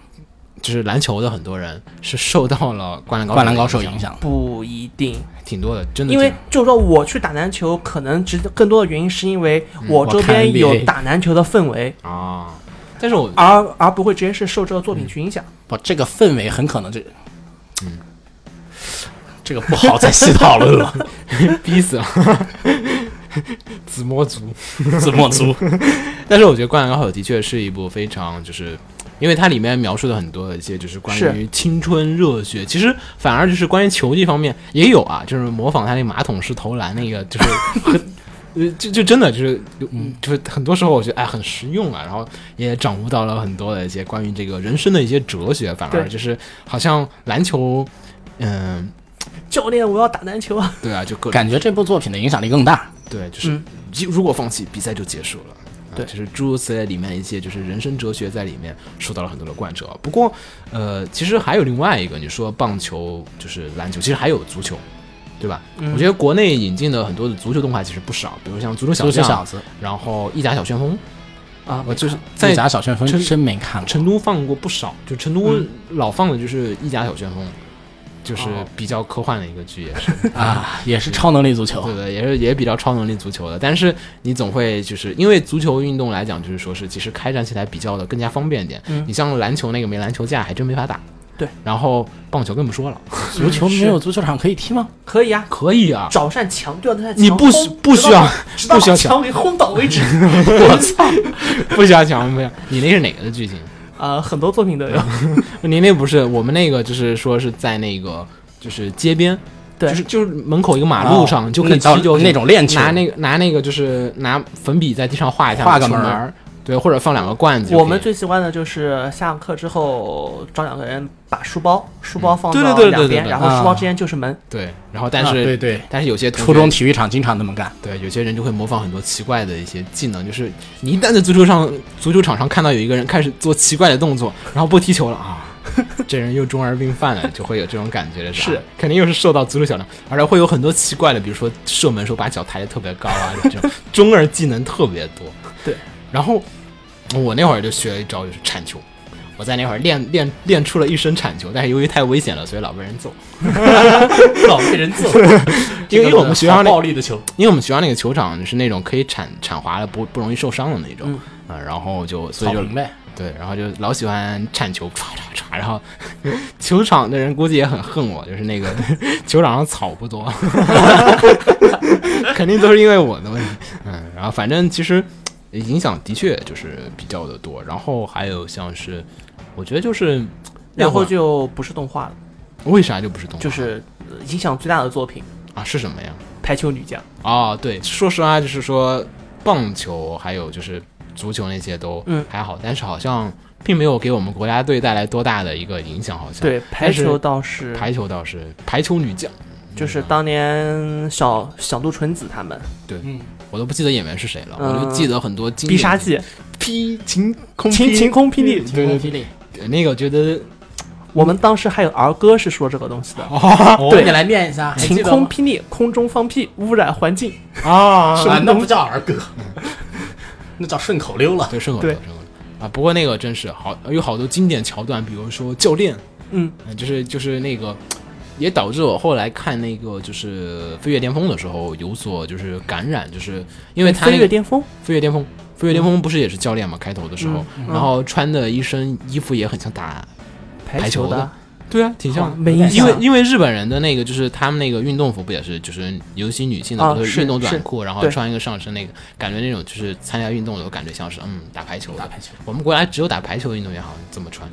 就是篮球的很多人是受到了《灌篮高《手》灌篮高手》影影响，不一定，挺多的，真的。因为就是说我去打篮球，可能只更多的原因是因为我周边有打篮球的氛围，啊，但是我而而不会直接是受这个作品去影响。不，这个氛围很可能就，嗯，这个不好再细讨论了。逼死了，子摸足。字幕组，但是我觉得《灌篮高手》的确是一部非常就是。因为它里面描述的很多的一些，就是关于青春热血。其实反而就是关于球技方面也有啊，就是模仿他那马桶式投篮那个，就是很，呃，就就真的就是，嗯，就是很多时候我觉得哎很实用啊，然后也掌握到了很多的一些关于这个人生的一些哲学。反而就是好像篮球，嗯，教练，我要打篮球啊！对啊，就各感觉这部作品的影响力更大。对，就是嗯如如果放弃，比赛就结束了。啊对就是诸如此类里面一些就是人生哲学在里面受到了很多的贯彻。不过，呃，其实还有另外一个，你说棒球就是篮球，其实还有足球，对吧？嗯我觉得国内引进的很多的足球动画其实不少，比如像《足球小将小》，子，然后《意甲小旋风》啊，我，就是在意甲小旋风成真没看过。成都放过不少，就成都嗯老放的就是《意甲小旋风》，就是哦比较科幻的一个剧，也是。啊，也是超能力足球对。对，也是也比较超能力足球的，但是你总会就是因为足球运动来讲，就是说是其实开展起来比较的更加方便一点。嗯你像篮球那个没篮球架，还真没法打。对，然后棒球更不说了，足球没有足球场可以踢吗？可以啊，可以啊，找扇墙对着那扇墙你不需不需要 不需要把墙给轰倒为止。我操，不需要墙，不要。你那是哪个的剧情？啊，很多作品都有。您那不是我们那个，就是说是在那个就是街边，对。就是就是门口一个马路上、哦就可以那叫踢就行。那种练球。拿那个拿那个就是拿粉笔在地上画一下画个门儿，对，或者放两个罐子。我们最喜欢的就是下课之后找两个人把书包书包放对到对对对对对两边，然后啊书包之间就是门。对，然后但啊是、对对，但是有些初中体育场经常这么干。对有些人就会模仿很多奇怪的一些技能，就是你一旦在足球上足球场上看到有一个人开始做奇怪的动作，然后不踢球了啊。这人又中二病犯了，就会有这种感觉的是肯定又是受到足球小将，而且会有很多奇怪的，比如说射门时候把脚抬得特别高啊，这种 中二技能特别多。对，然后我那会儿就学了一招，就是铲球。我在那会儿练练练出了一身铲球，但是由于太危险了，所以老被人揍。老被人揍，因 为因为我们学校那暴力的球，因为我们学校那个球场是那种可以铲铲滑的，不不容易受伤的那种，嗯啊，然后就所以就。对，然后就老喜欢铲球，唰唰唰，然后 球场的人估计也很恨我，就是那个球场上草不多，肯定都是因为我的问题，嗯，然后反正其实影响的确就是比较的多，然后还有像是，我觉得就是然后就不是动画了，为啥就不是动画，就是呃影响最大的作品。啊是什么呀？《排球女将》。啊，对，说实话，就是说棒球还有就是足球那些都嗯。还好，但是好像并没有给我们国家队带来多大的一个影响，好像。对，排球倒是。排球倒是排球女将，就是当年小小渡纯子他们。对。嗯，我都不记得演员是谁了，嗯我就记得很多经典必杀技、劈晴空晴晴空霹雳。对对霹雳。对那个觉得我们当时还有儿歌是说这个东西的。哦对你来念一下，晴空霹雳，空中放屁，污染环境。啊啊，那不叫儿歌，那叫顺口溜了。对顺口溜对顺口溜啊，不过那个真是好有好多经典桥段，比如说教练，嗯，呃就是就是那个，也导致我后来看那个就是《飞跃巅峰》的时候有所就是感染，就是因为他飞那个跃巅峰，飞跃巅峰，飞跃巅峰不是也是教练嘛？开头的时候，嗯然后穿的一身衣服也很像打，排球的？的，对啊，挺像。好。没印象因为因为日本人的那个就是他们那个运动服不也是就是尤其女性的运动短裤，然后穿一个上身那个，感觉那种就是参加运动的，我感觉像是嗯打排球的。打。排球，我们国家只有打排球的运动员好像这么穿，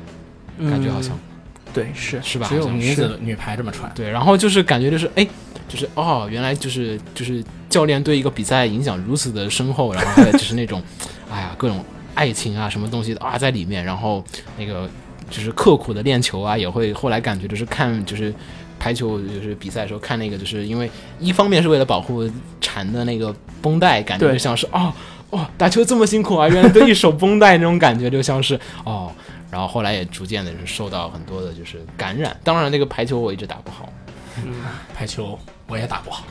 感觉好像。嗯对是是吧？只有女子女排这么穿。对，然后就是感觉就是哎，就是哦，原来就是就是教练对一个比赛影响如此的深厚，然后还有就是那种，哎呀，各种爱情啊什么东西的啊在里面，然后那个就是刻苦的练球啊，也会后来感觉就是看就是排球就是比赛的时候看那个，就是因为一方面是为了保护缠的那个绷带，感觉就像是哦哦打球这么辛苦啊，原来都一手绷带那种感觉，就像是哦。然后后来也逐渐的是受到很多的就是感染，当然那个排球我一直打不好，嗯排球我也打不好，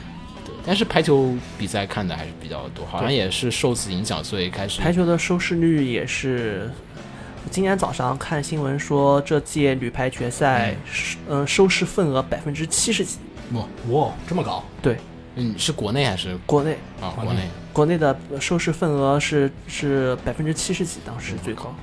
对，但是排球比赛看的还是比较多，好像也是受此影响，所以开始排球的收视率也是。今天早上看新闻说，这届女排决赛，嗯、收视份额百分之七十几，哇哇，这么高，对嗯是国内还是国内啊国内国内？的收视份额是是百分之七十几，当时最高。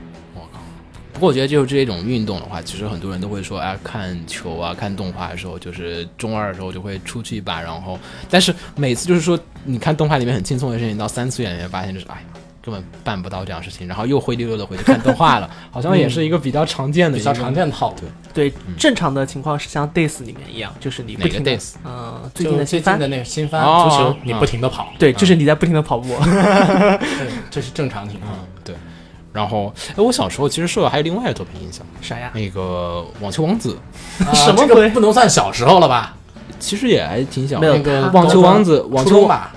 不过我觉得就是这种运动的话，其实很多人都会说，哎，看球啊、看动画的时候，就是中二的时候就会出去一把，然后，但是每次就是说，你看动画里面很轻松的事情，到三次元里面发现就是，哎，根本办不到这样事情，然后又灰溜溜的回去看动画了，好像也是一个比较常见的、比较常。见的套路。对，正常的情况是像 Days 里面一样，就是你不停的 Days？嗯，最近的新番最近的，那个新番哦足球，哦你不停的跑，对，就是你在不停的跑步。对，这是正常情况。嗯，对。然后，哎，我小时候其实受到还有另外一个作品影响，啥呀？那个《网球王子啊什么鬼不能算小时候了吧？》，其实也还挺小。那个网球王子，网球吧，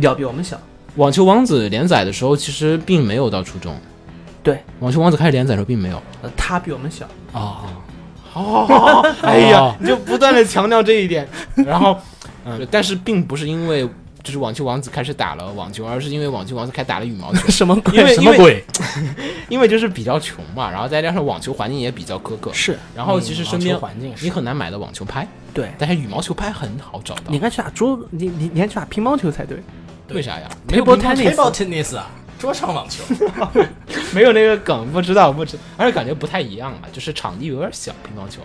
要比我们小。网球王子连载的时候，其实并没有到初中。对，网球王子开始连载的时候并没有。呃，他比我们小。哦，哦，哎哦呀，你就不断的强调这一点，然后，嗯，但是并不是因为就是网球王子开始打了网球，而是因为网球王子开始打了羽毛球，什么鬼？因为什么鬼？因为就是比较穷嘛，然后再加上网球环境也比较苛刻，是然后其实身边环境是你很难买到网球拍，对，但是羽毛球拍很好找到你，应该去打桌，你你你应该去打乒乓球才对。为啥呀？table tennis 啊，桌上网球。没有那个梗，不知道不知，而且感觉不太一样啊，就是场地有点小，乒乓球。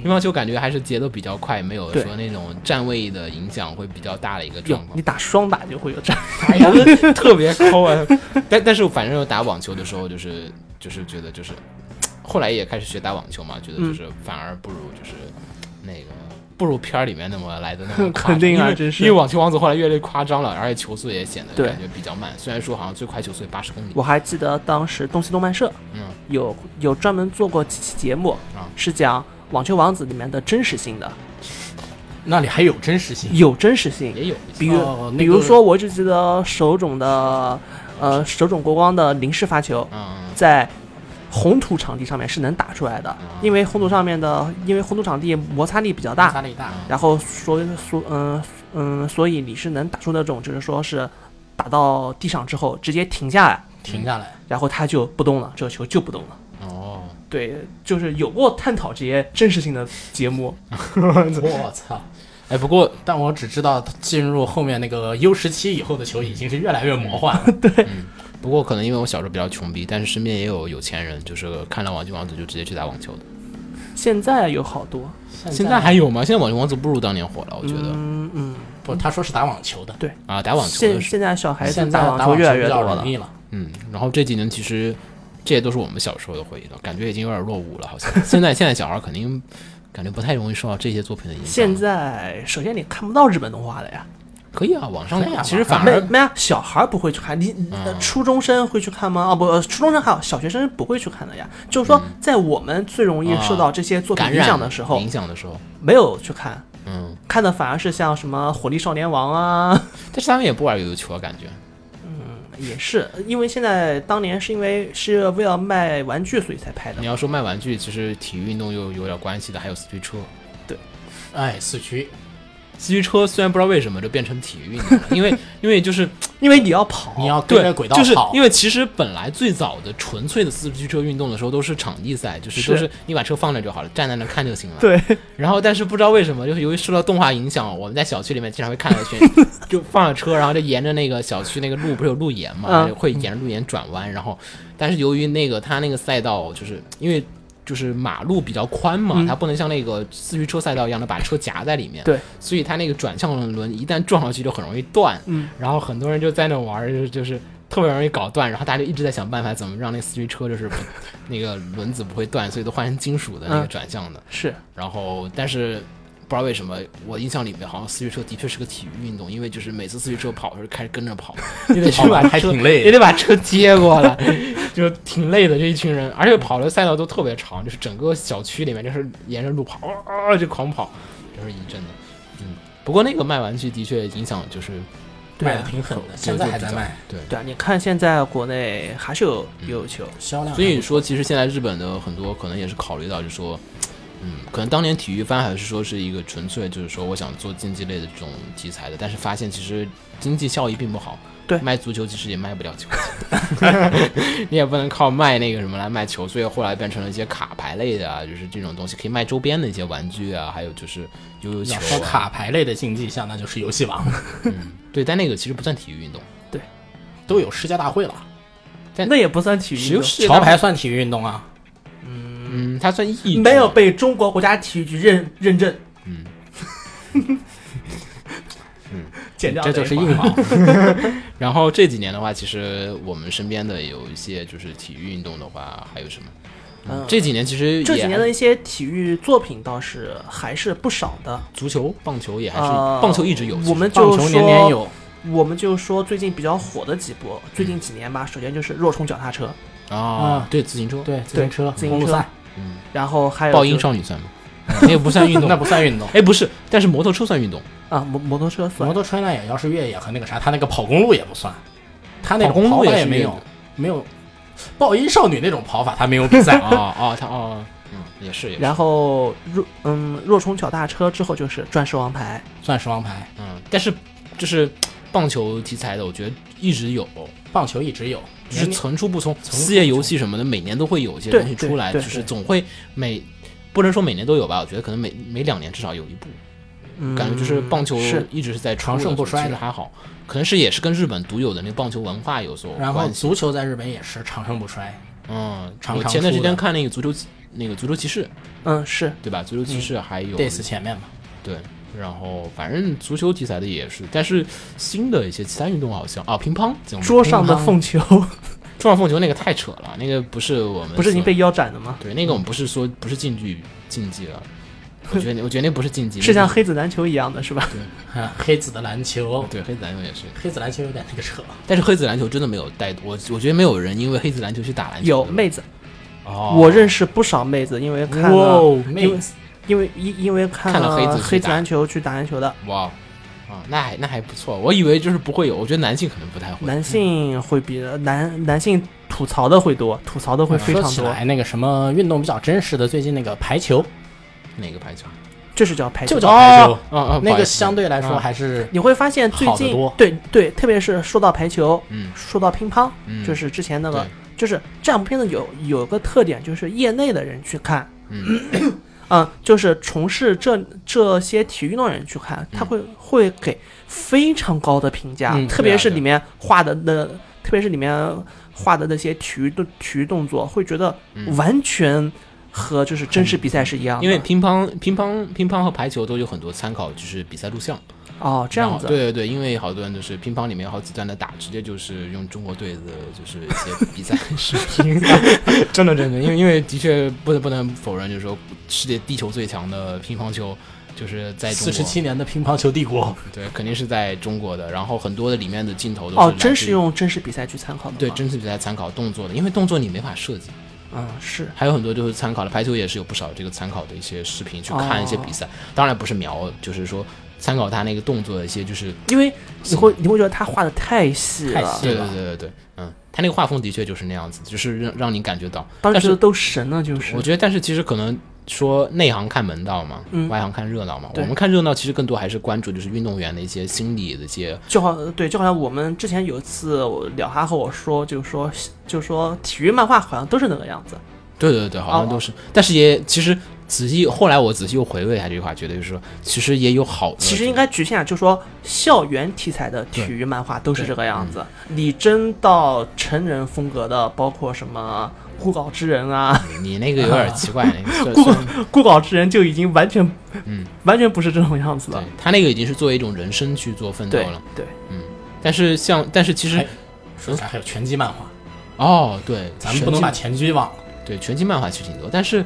乒乓球感觉还是节奏比较快，没有说那种站位的影响会比较大的一个状况你。打双打就会有站位。哎，特别抠啊！但但是反正打网球的时候，就是就是觉得就是，后来也开始学打网球嘛，觉得嗯就是反而不如就是那个不如片儿里面那么来的那么 肯定啊真是因为网球王子后来越来越夸张了，而且球速也显得感觉比较慢。虽然说好像最快球速八十公里，我还记得当时东西动漫社嗯有有专门做过几期节目啊，是讲《网球王子》里面的真实性的，那里还有真实性。有真实性。也有比如、哦那个比如说，我只记得手冢的呃手冢国光的零式发球，嗯在红土场地上面是能打出来的，因为红土上面的因为红土场地摩擦力比较大，摩擦力大，然后所所嗯嗯，所以你是能打出那种就是说是打到地上之后直接停下来，停下来。然后它就不动了，这个球就不动了。哦，对，就是有过探讨这些真实性的节目，我操！哎，不过但我只知道进入后面那个 U 十七以后的球已经是越来越魔幻了。不过可能因为我小时候比较穷逼，但是身边也有有钱人，就是看了《网球王子》就直接去打网球的。现在有好多。现在还有吗？现在《网球王子》不如当年火了，我觉得嗯嗯，不，他说是打网球的，对啊，打网球的现现在小孩子现在打网球越来越多了容。易了。嗯，然后这几年其实这些都是我们小时候的回忆了，感觉已经有点落伍了，好像。现在现在小孩肯定感觉不太容易受到这些作品的影响。现在首先你看不到日本动画了呀，可以啊，网上其实反而没没啊，小孩不会去看，你初中生会去看吗？啊不，呃初中生还有小学生不会去看的呀。就是说，在我们最容易受到这些作品影响的时候，影响的时候，没有去看，嗯，看的反而是像什么《火力少年王》啊，但是他们也不玩悠悠球啊，感觉。也是因为现在当年是因为是为了卖玩具所以才拍的你。要说卖玩具，其实体育运动又有点关系的，还有四驱车。对哎，四驱，四驱车虽然不知道为什么就变成体育运动了，因为 因为就是 因为你要跑，你要跟对着轨道就是跑，因为其实本来最早的纯粹的四驱车运动的时候都是场地赛，就是是都是你把车放那就好了，站在那看就行了。对，然后但是不知道为什么，就是由于受到动画影响，我们在小区里面经常会看到一群就放了车，然后就沿着那个小区那个路不是有路沿嘛，嗯会沿着路沿转弯，然后但是由于那个它那个赛道就是因为。就是马路比较宽嘛，嗯。它不能像那个四驱车赛道一样的把车夹在里面，对，所以它那个转向轮一旦撞上去就很容易断，嗯，然后很多人就在那玩儿，就就是特别容易搞断，然后大家就一直在想办法怎么让那四驱车就是那个轮子不会断，所以都换成金属的那个嗯。转向的，是。然后但是不知道为什么，我印象里面好像四驱车的确是个体育运动，因为就是每次四驱车跑的时候开始跟着跑，你得 去把车挺累的。也得把车接过来，就挺累的。这一群人，而且跑的赛道都特别长，就是整个小区里面就是沿着路跑，啊、就狂跑，就是一阵的。嗯，不过那个卖玩具的确影响就是卖的挺狠的，现在还在卖，对。对啊，你看现在国内还是有有球，销量。所以说，其实现在日本的很多可能也是考虑到，就是说，嗯，可能当年体育番还是说是一个纯粹就是说我想做竞技类的这种题材的，但是发现其实经济效益并不好。对。卖足球其实也卖不了球，你也不能靠卖那个什么来卖球，所以后来变成了一些卡牌类的啊，就是这种东西可以卖周边的一些玩具啊，还有就是悠悠球要说啊，卡牌类的竞技项，那就是游戏王，嗯，对，但那个其实不算体育运动，对都有世界大会了，但那也不算体育运动，桥牌算体育运动啊。嗯，它算益智没有被中国国家体育局认认证，嗯，剪掉这就是硬毛。然后这几年的话，其实我们身边的有一些就是体育运动的话，还有什么？嗯这几年其实这几年的一些体育作品倒是还是不少的。足球、棒球也还是、呃棒球一直有。我们棒球就说年年有，我们就说最近比较火的几部，最近几年吧，首先就是若冲脚踏车，啊啊，对自行车，对自行车、自行车赛，嗯，然后还有暴音少女算吗？那个不算运动，那不算运动。哎，不是，但是摩托车算运动。啊摩摩托车算摩托车那也要是越野和那个啥，他那个跑公路也不算，他那跑公种跑路也也没有没有暴音少女那种跑法，他没有比赛。啊 啊，他哦，嗯，也是也是。然后若嗯若冲脚踏车之后就是钻石王牌，钻石王牌，嗯，但是就是棒球题材的，我觉得一直有，棒球一直有，就是层出不穷。四叶游戏什么的，每年都会有一些东西出来，就是总会每不能说每年都有吧，我觉得可能每每两年至少有一部。嗯，感觉就是棒球是一直是在长盛不衰的其实还好，可能是也是跟日本独有的那个棒球文化有所然后。足球在日本也是长盛不衰，嗯，前段时间看那个足球那个足球骑士，嗯是对吧？足球骑士还有前面嘛，对，然后反正足球题材的也是，但是新的一些其他运动好像啊，乒乓桌上的凤球，桌上凤球那个太扯了，那个不是我们不是已经被腰斩了吗？对那个我们不是说不是竞技竞技了，我觉得那我觉得那不是竞技，是像黑子篮球一样的是吧？啊黑子的篮球，对黑子篮球也是，黑子篮球有点那个扯，但是黑子篮球真的没有带我，我觉得没有人因为黑子篮球去打篮球有妹子，哦，我认识不少妹子，因为看了，哦，妹因为因为因因为看看了黑子黑子篮球去打篮球的。哇啊，那还那还不错，我以为就是不会有，我觉得男性可能不太会。男性会比男男性吐槽的会多，吐槽的会非常多，说起来那个什么运动比较真实的，最近那个排球哪个排球？就是叫排球就。叫排球，嗯嗯，那个相对来说啊还是你会发现最近对对，特别是说到排球，嗯说到乒乓，嗯，就是之前那个，就是这样部片子有有个特点，就是业内的人去看，嗯 嗯，就是从事这这些体育运动的人去看，他会会给非常高的评价，嗯特别是里面画的那，特别是里面画的那些体育动体育动作，会觉得嗯完全和就是真实比赛是一样的。因为乒乓、乒乓、乒乓和排球都有很多参考，就是比赛录像。哦这样子，对对对，因为好多人就是乒乓里面有好几段的打，直接就是用中国队的，就是一些比赛视频。真的真的，因为因为的确不能不能否认，就是说世界地球最强的乒乓球就是在。四十七年的乒乓球帝国，对，肯定是在中国的。然后很多的里面的镜头都是哦真是用真实比赛去参考的吗，对真实比赛参考动作的，因为动作你没法设计。嗯是。还有很多就是参考的排球，也是有不少这个参考的一些视频去看一些比赛。当然不是瞄，就是说参考他那个动作的一些，就是因为你会你会觉得他画的太细了，太细对了对对对。对，嗯，他那个画风的确就是那样子，就是让让你感觉到。当时都神了，就是。我觉得，但是其实可能说内行看门道嘛，嗯。外行看热闹嘛。我们看热闹，其实更多还是关注就是运动员的一些心理的一些就好对，就好像我们之前有一次我聊哈和我说，就是说就是说体育漫画好像都是那个样子。对对对，好像都是，但是也其实仔细后来我仔细又回味一下这句话，觉得就是说，其实也有好的。其实应该局限啊，就是说校园题材的体育漫画都是这个样子。你真到成人风格的，包括什么孤稿之人啊，你那个有点奇怪，那个孤孤稿之人就已经完全，嗯，完全不是这种样子了。他那个已经是作为一种人生去做奋斗对了。对，但是像但是其实还说起来还有拳击漫画，哦，对，咱们不能把拳击忘了。对拳击漫画其实挺多，但是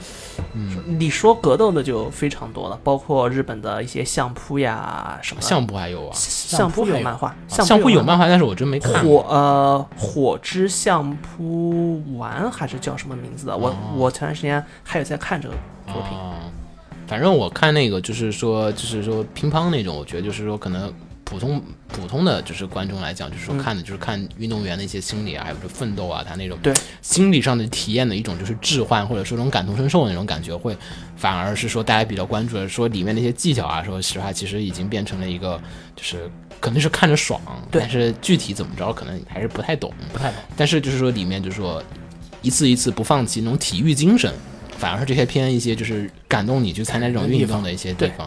嗯你说格斗的就非常多了，包括日本的一些相扑呀什么的。相扑还有啊，相扑有漫画，相扑有漫画。但是我真没看火过。呃，火之相扑丸还是叫什么名字的？我、哦我前段时间还有在看这个作品。哦，反正我看那个就是说，就是说乒乓那种，我觉得就是说可能普通普通的就是观众来讲，就是说嗯看的就是看运动员的一些心理啊，还有就奋斗啊，他那种对心理上的体验的一种就是置换，或者说这种感同身受的那种感觉，会反而是说大家比较关注的，说里面那些技巧啊，说实话其实已经变成了一个就是。可能是看着爽，但是具体怎么着可能还是不太懂。不太懂。但是就是说里面就是说一次一次不放弃那种体育精神，反而是这些偏一些就是感动你去参加这种运动的一些地方。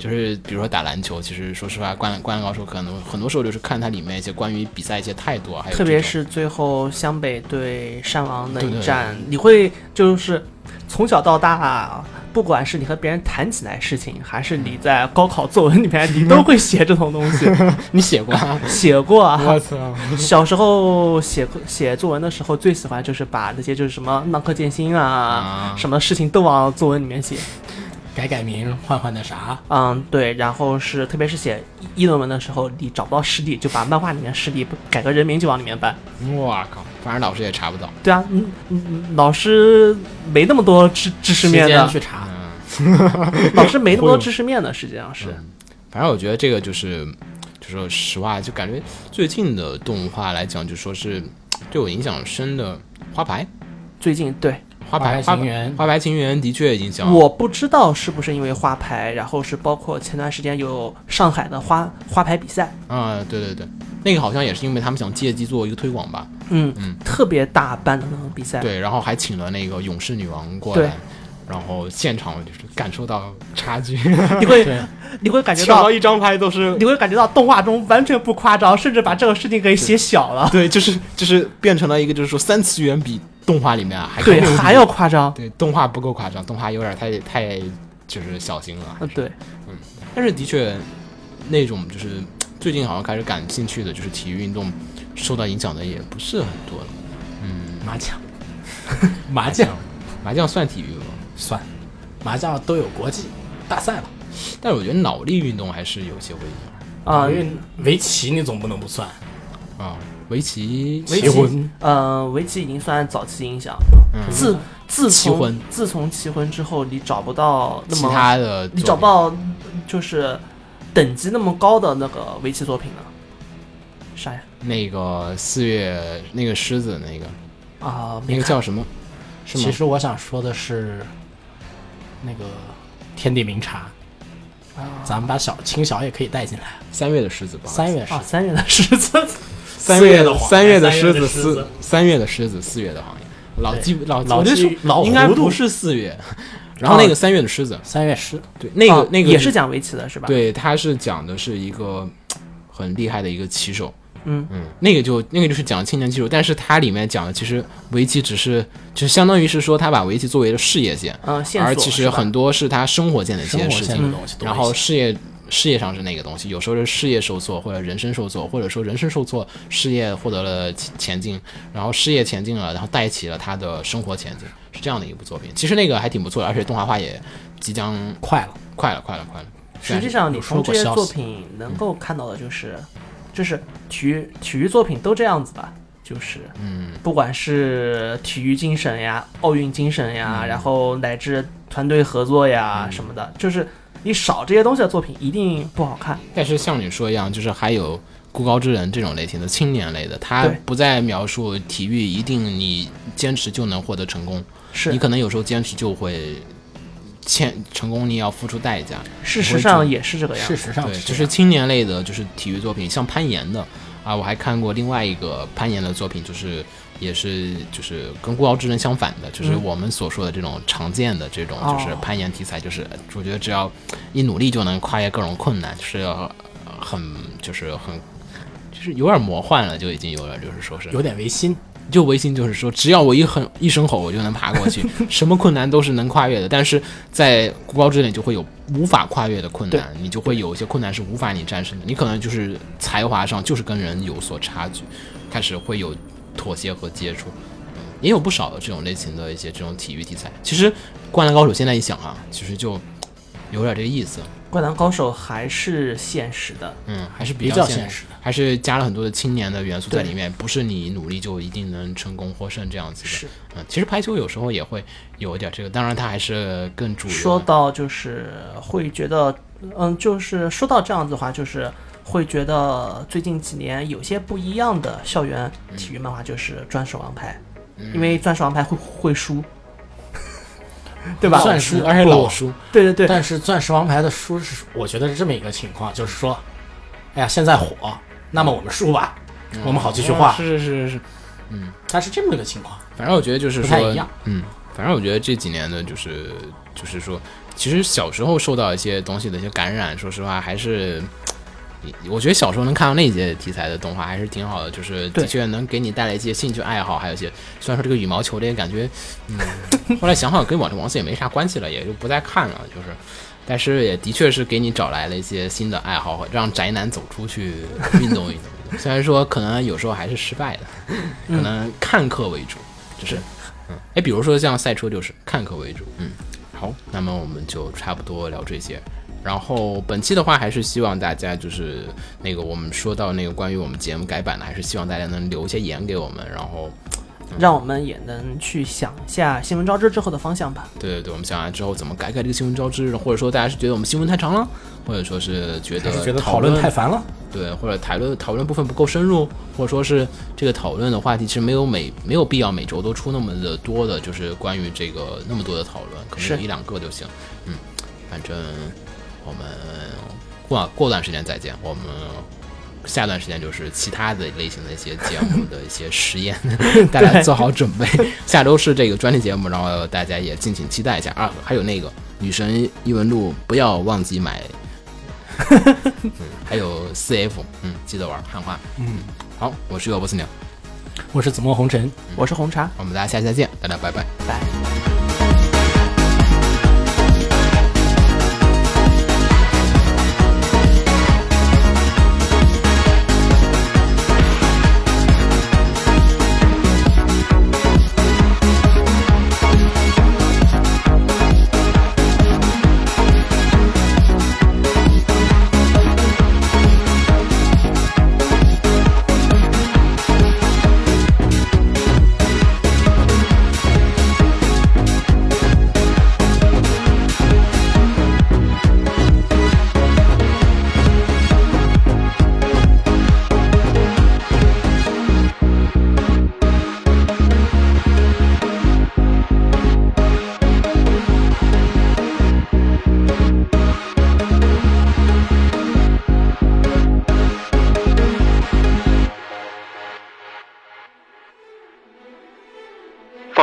就是比如说打篮球，其实说实话，灌篮灌篮高手可能很多时候就是看它里面一些关于比赛一些态度啊，还有特别是最后湘北对山王那对对一战，你会就是从小到大，不管是你和别人谈起来事情，还是你在高考作文里面，你都会写这种东西。你 写过啊？写过啊，操！小时候写写作文的时候，最喜欢就是把那些就是什么浪客剑心啊，啊什么事情都往作文里面写。改改名，换换那啥，嗯，对，然后是特别是写议论文的时候，你找不到师弟，就把漫画里面师弟改个人名就往里面搬。我靠，反正老师也查不到。对啊，嗯嗯，嗯老师没那么多知知识面的，去查。老师没那么多知识面的，实际上是。反正我觉得这个就是，就说实话，就感觉最近的动画来讲，就说是对我影响深的花牌，最近对花牌花牌情缘花牌情缘的确影响我不知道是不是因为花牌，然后是包括前段时间有上海的花花牌比赛，啊，对对对，那个好像也是因为他们想借机做一个推广吧，嗯嗯特别大办的那种比赛。对，然后还请了那个勇士女王过来，然后现场就是感受到差距，你会你会感觉到一张牌都是你会感觉到动画中完全不夸张，甚至把这个事情给写小了，对，就是就是变成了一个就是说三次元比动画里面啊还对，更牛逼还要夸张。对动画不够夸张，动画有点太太就是小心了，嗯，对，但是的确，那种就是最近好像开始感兴趣的，就是体育运动受到影响的也不是很多了。嗯麻将，麻将麻将算体育吗？算，麻将都有国际大赛了。但是我觉得脑力运动还是有些会影啊、因为围棋你总不能不算。响啊。围棋，围棋呃，围棋已经算早期影响。嗯，自自从棋魂自从棋魂之后，你找不到那其他的你找不到就是等级那么高的那个围棋作品了。啥呀？那个四月那个狮子那个啊、那个叫什么？是吗？其实我想说的是，那个天地明察，咱们把小青小也可以带进来。三月的狮子吧。三月是啊，三月的狮子，三月的三月的狮子四三月的狮子四月的行业，老记老老记老应该不是四月，然后那个三月的狮子，三月。狮，对那个啊那个也是讲围棋的是吧？，对，他是讲的是一个很厉害的一个棋手，嗯。嗯，那个就那个就是讲青年棋手，但是它里面讲的其实围棋只是就是相当于是说他把围棋作为了事业线，嗯、而其实很多是他生活线的一些事情，然后事业事业上是那个东西，有时候是事业受挫或者人生受挫，或者说人生受挫，事业获得了前前进，然后事业前进了，然后带起了他的生活前进，是这样的一部作品。其实那个还挺不错的，而且动画化也即将快了。快了，快了，快了。实际上，你从这些作品能够看到的就是，就是体育体育作品都这样子吧，就是嗯，不管是体育精神呀、奥运精神呀，嗯然后乃至团队合作呀嗯什么的，就是你少这些东西的作品一定不好看。但是像你说一样，就是还有孤高之人这种类型的青年类的，他不再描述体育一定你坚持就能获得成功，是你可能有时候坚持就会欠成功你要付出代价。事实上也是这个样事子。事，实上对就是青年类的，就是体育作品，像攀岩的啊，我还看过另外一个攀岩的作品，就是也是就是跟《孤傲之人》相反的，就是嗯我们所说的这种常见的这种哦就是攀岩题材，就是主角只要一努力就能跨越各种困难，就是要很就是很就是有点魔幻了，就已经有点就是说是有点违心。就唯心就是说，只要我一很一声吼，我就能爬过去，什么困难都是能跨越的。但是在孤高之内就会有无法跨越的困难，你就会有一些困难是无法你战胜的。你可能就是才华上就是跟人有所差距，开始会有妥协和接触。嗯也有不少的这种类型的一些这种体育题材。其实《灌篮高手》现在一想啊，其实就有点这个意思。灌篮高手还是现实的，嗯，还是比较现实的还是加了很多的青年的元素在里面，不是你努力就一定能成功获胜这样子的。是嗯，其实排球有时候也会有一点这个，当然它还是更主流。说到就是会觉得，嗯，就是说到这样子的话，就是会觉得最近几年有些不一样的校园体育漫画，就是《钻石王牌》，因为《钻石王牌会》会输，对吧？算是而且老输，对对对，但是钻石王牌的输是，我觉得是这么一个情况，就是说，哎呀，现在火，那么我们输吧，我们好继续画，是是是是是，嗯，它是这么一个情况。反正我觉得就是说不太一样，嗯，反正我觉得这几年的就是就是说，其实小时候受到一些东西的一些感染，说实话还是。我觉得小时候能看到那些题材的动画还是挺好的，就是的确能给你带来一些兴趣爱好，还有一些虽然说这个羽毛球这些感觉，嗯，后来想想跟《网球王子》也没啥关系了，也就不再看了，就是，但是也的确是给你找来了一些新的爱好，让宅男走出去运动运动。虽然说可能有时候还是失败的，可能看客为主，就是，嗯，哎，比如说像赛车就是看客为主，嗯，好，那么我们就差不多聊这些。然后本期的话，还是希望大家就是那个我们说到那个关于我们节目改版的，还是希望大家能留一些言给我们，然后让我们也能去想一下新闻招致之后的方向吧。对对对，我们想想之后怎么改改这个新闻招致，或者说大家是觉得我们新闻太长了，或者说是觉得是觉得讨讨论太烦了，对，或者讨论讨论部分不够深入，或者说是这个讨论的话题其实没有每没有必要每周都出那么的多的，就是关于这个那么多的讨论，可能有一两个就行。嗯，反正我们过过段时间再见，我们。下段时间就是其他的类型的一些节目的一些实验，大家做好准备。下周是这个专题节目，然后大家也敬请期待一下啊！还有那个《女神异闻录》，不要忘记买 嗯，还有四 F，嗯，记得玩汉化。嗯，好，我是尤波斯鸟，我是紫陌红尘。我是红茶，我们大家下期再见，大家拜拜。拜。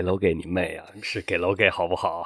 给楼给你妹啊！是给楼给好不好？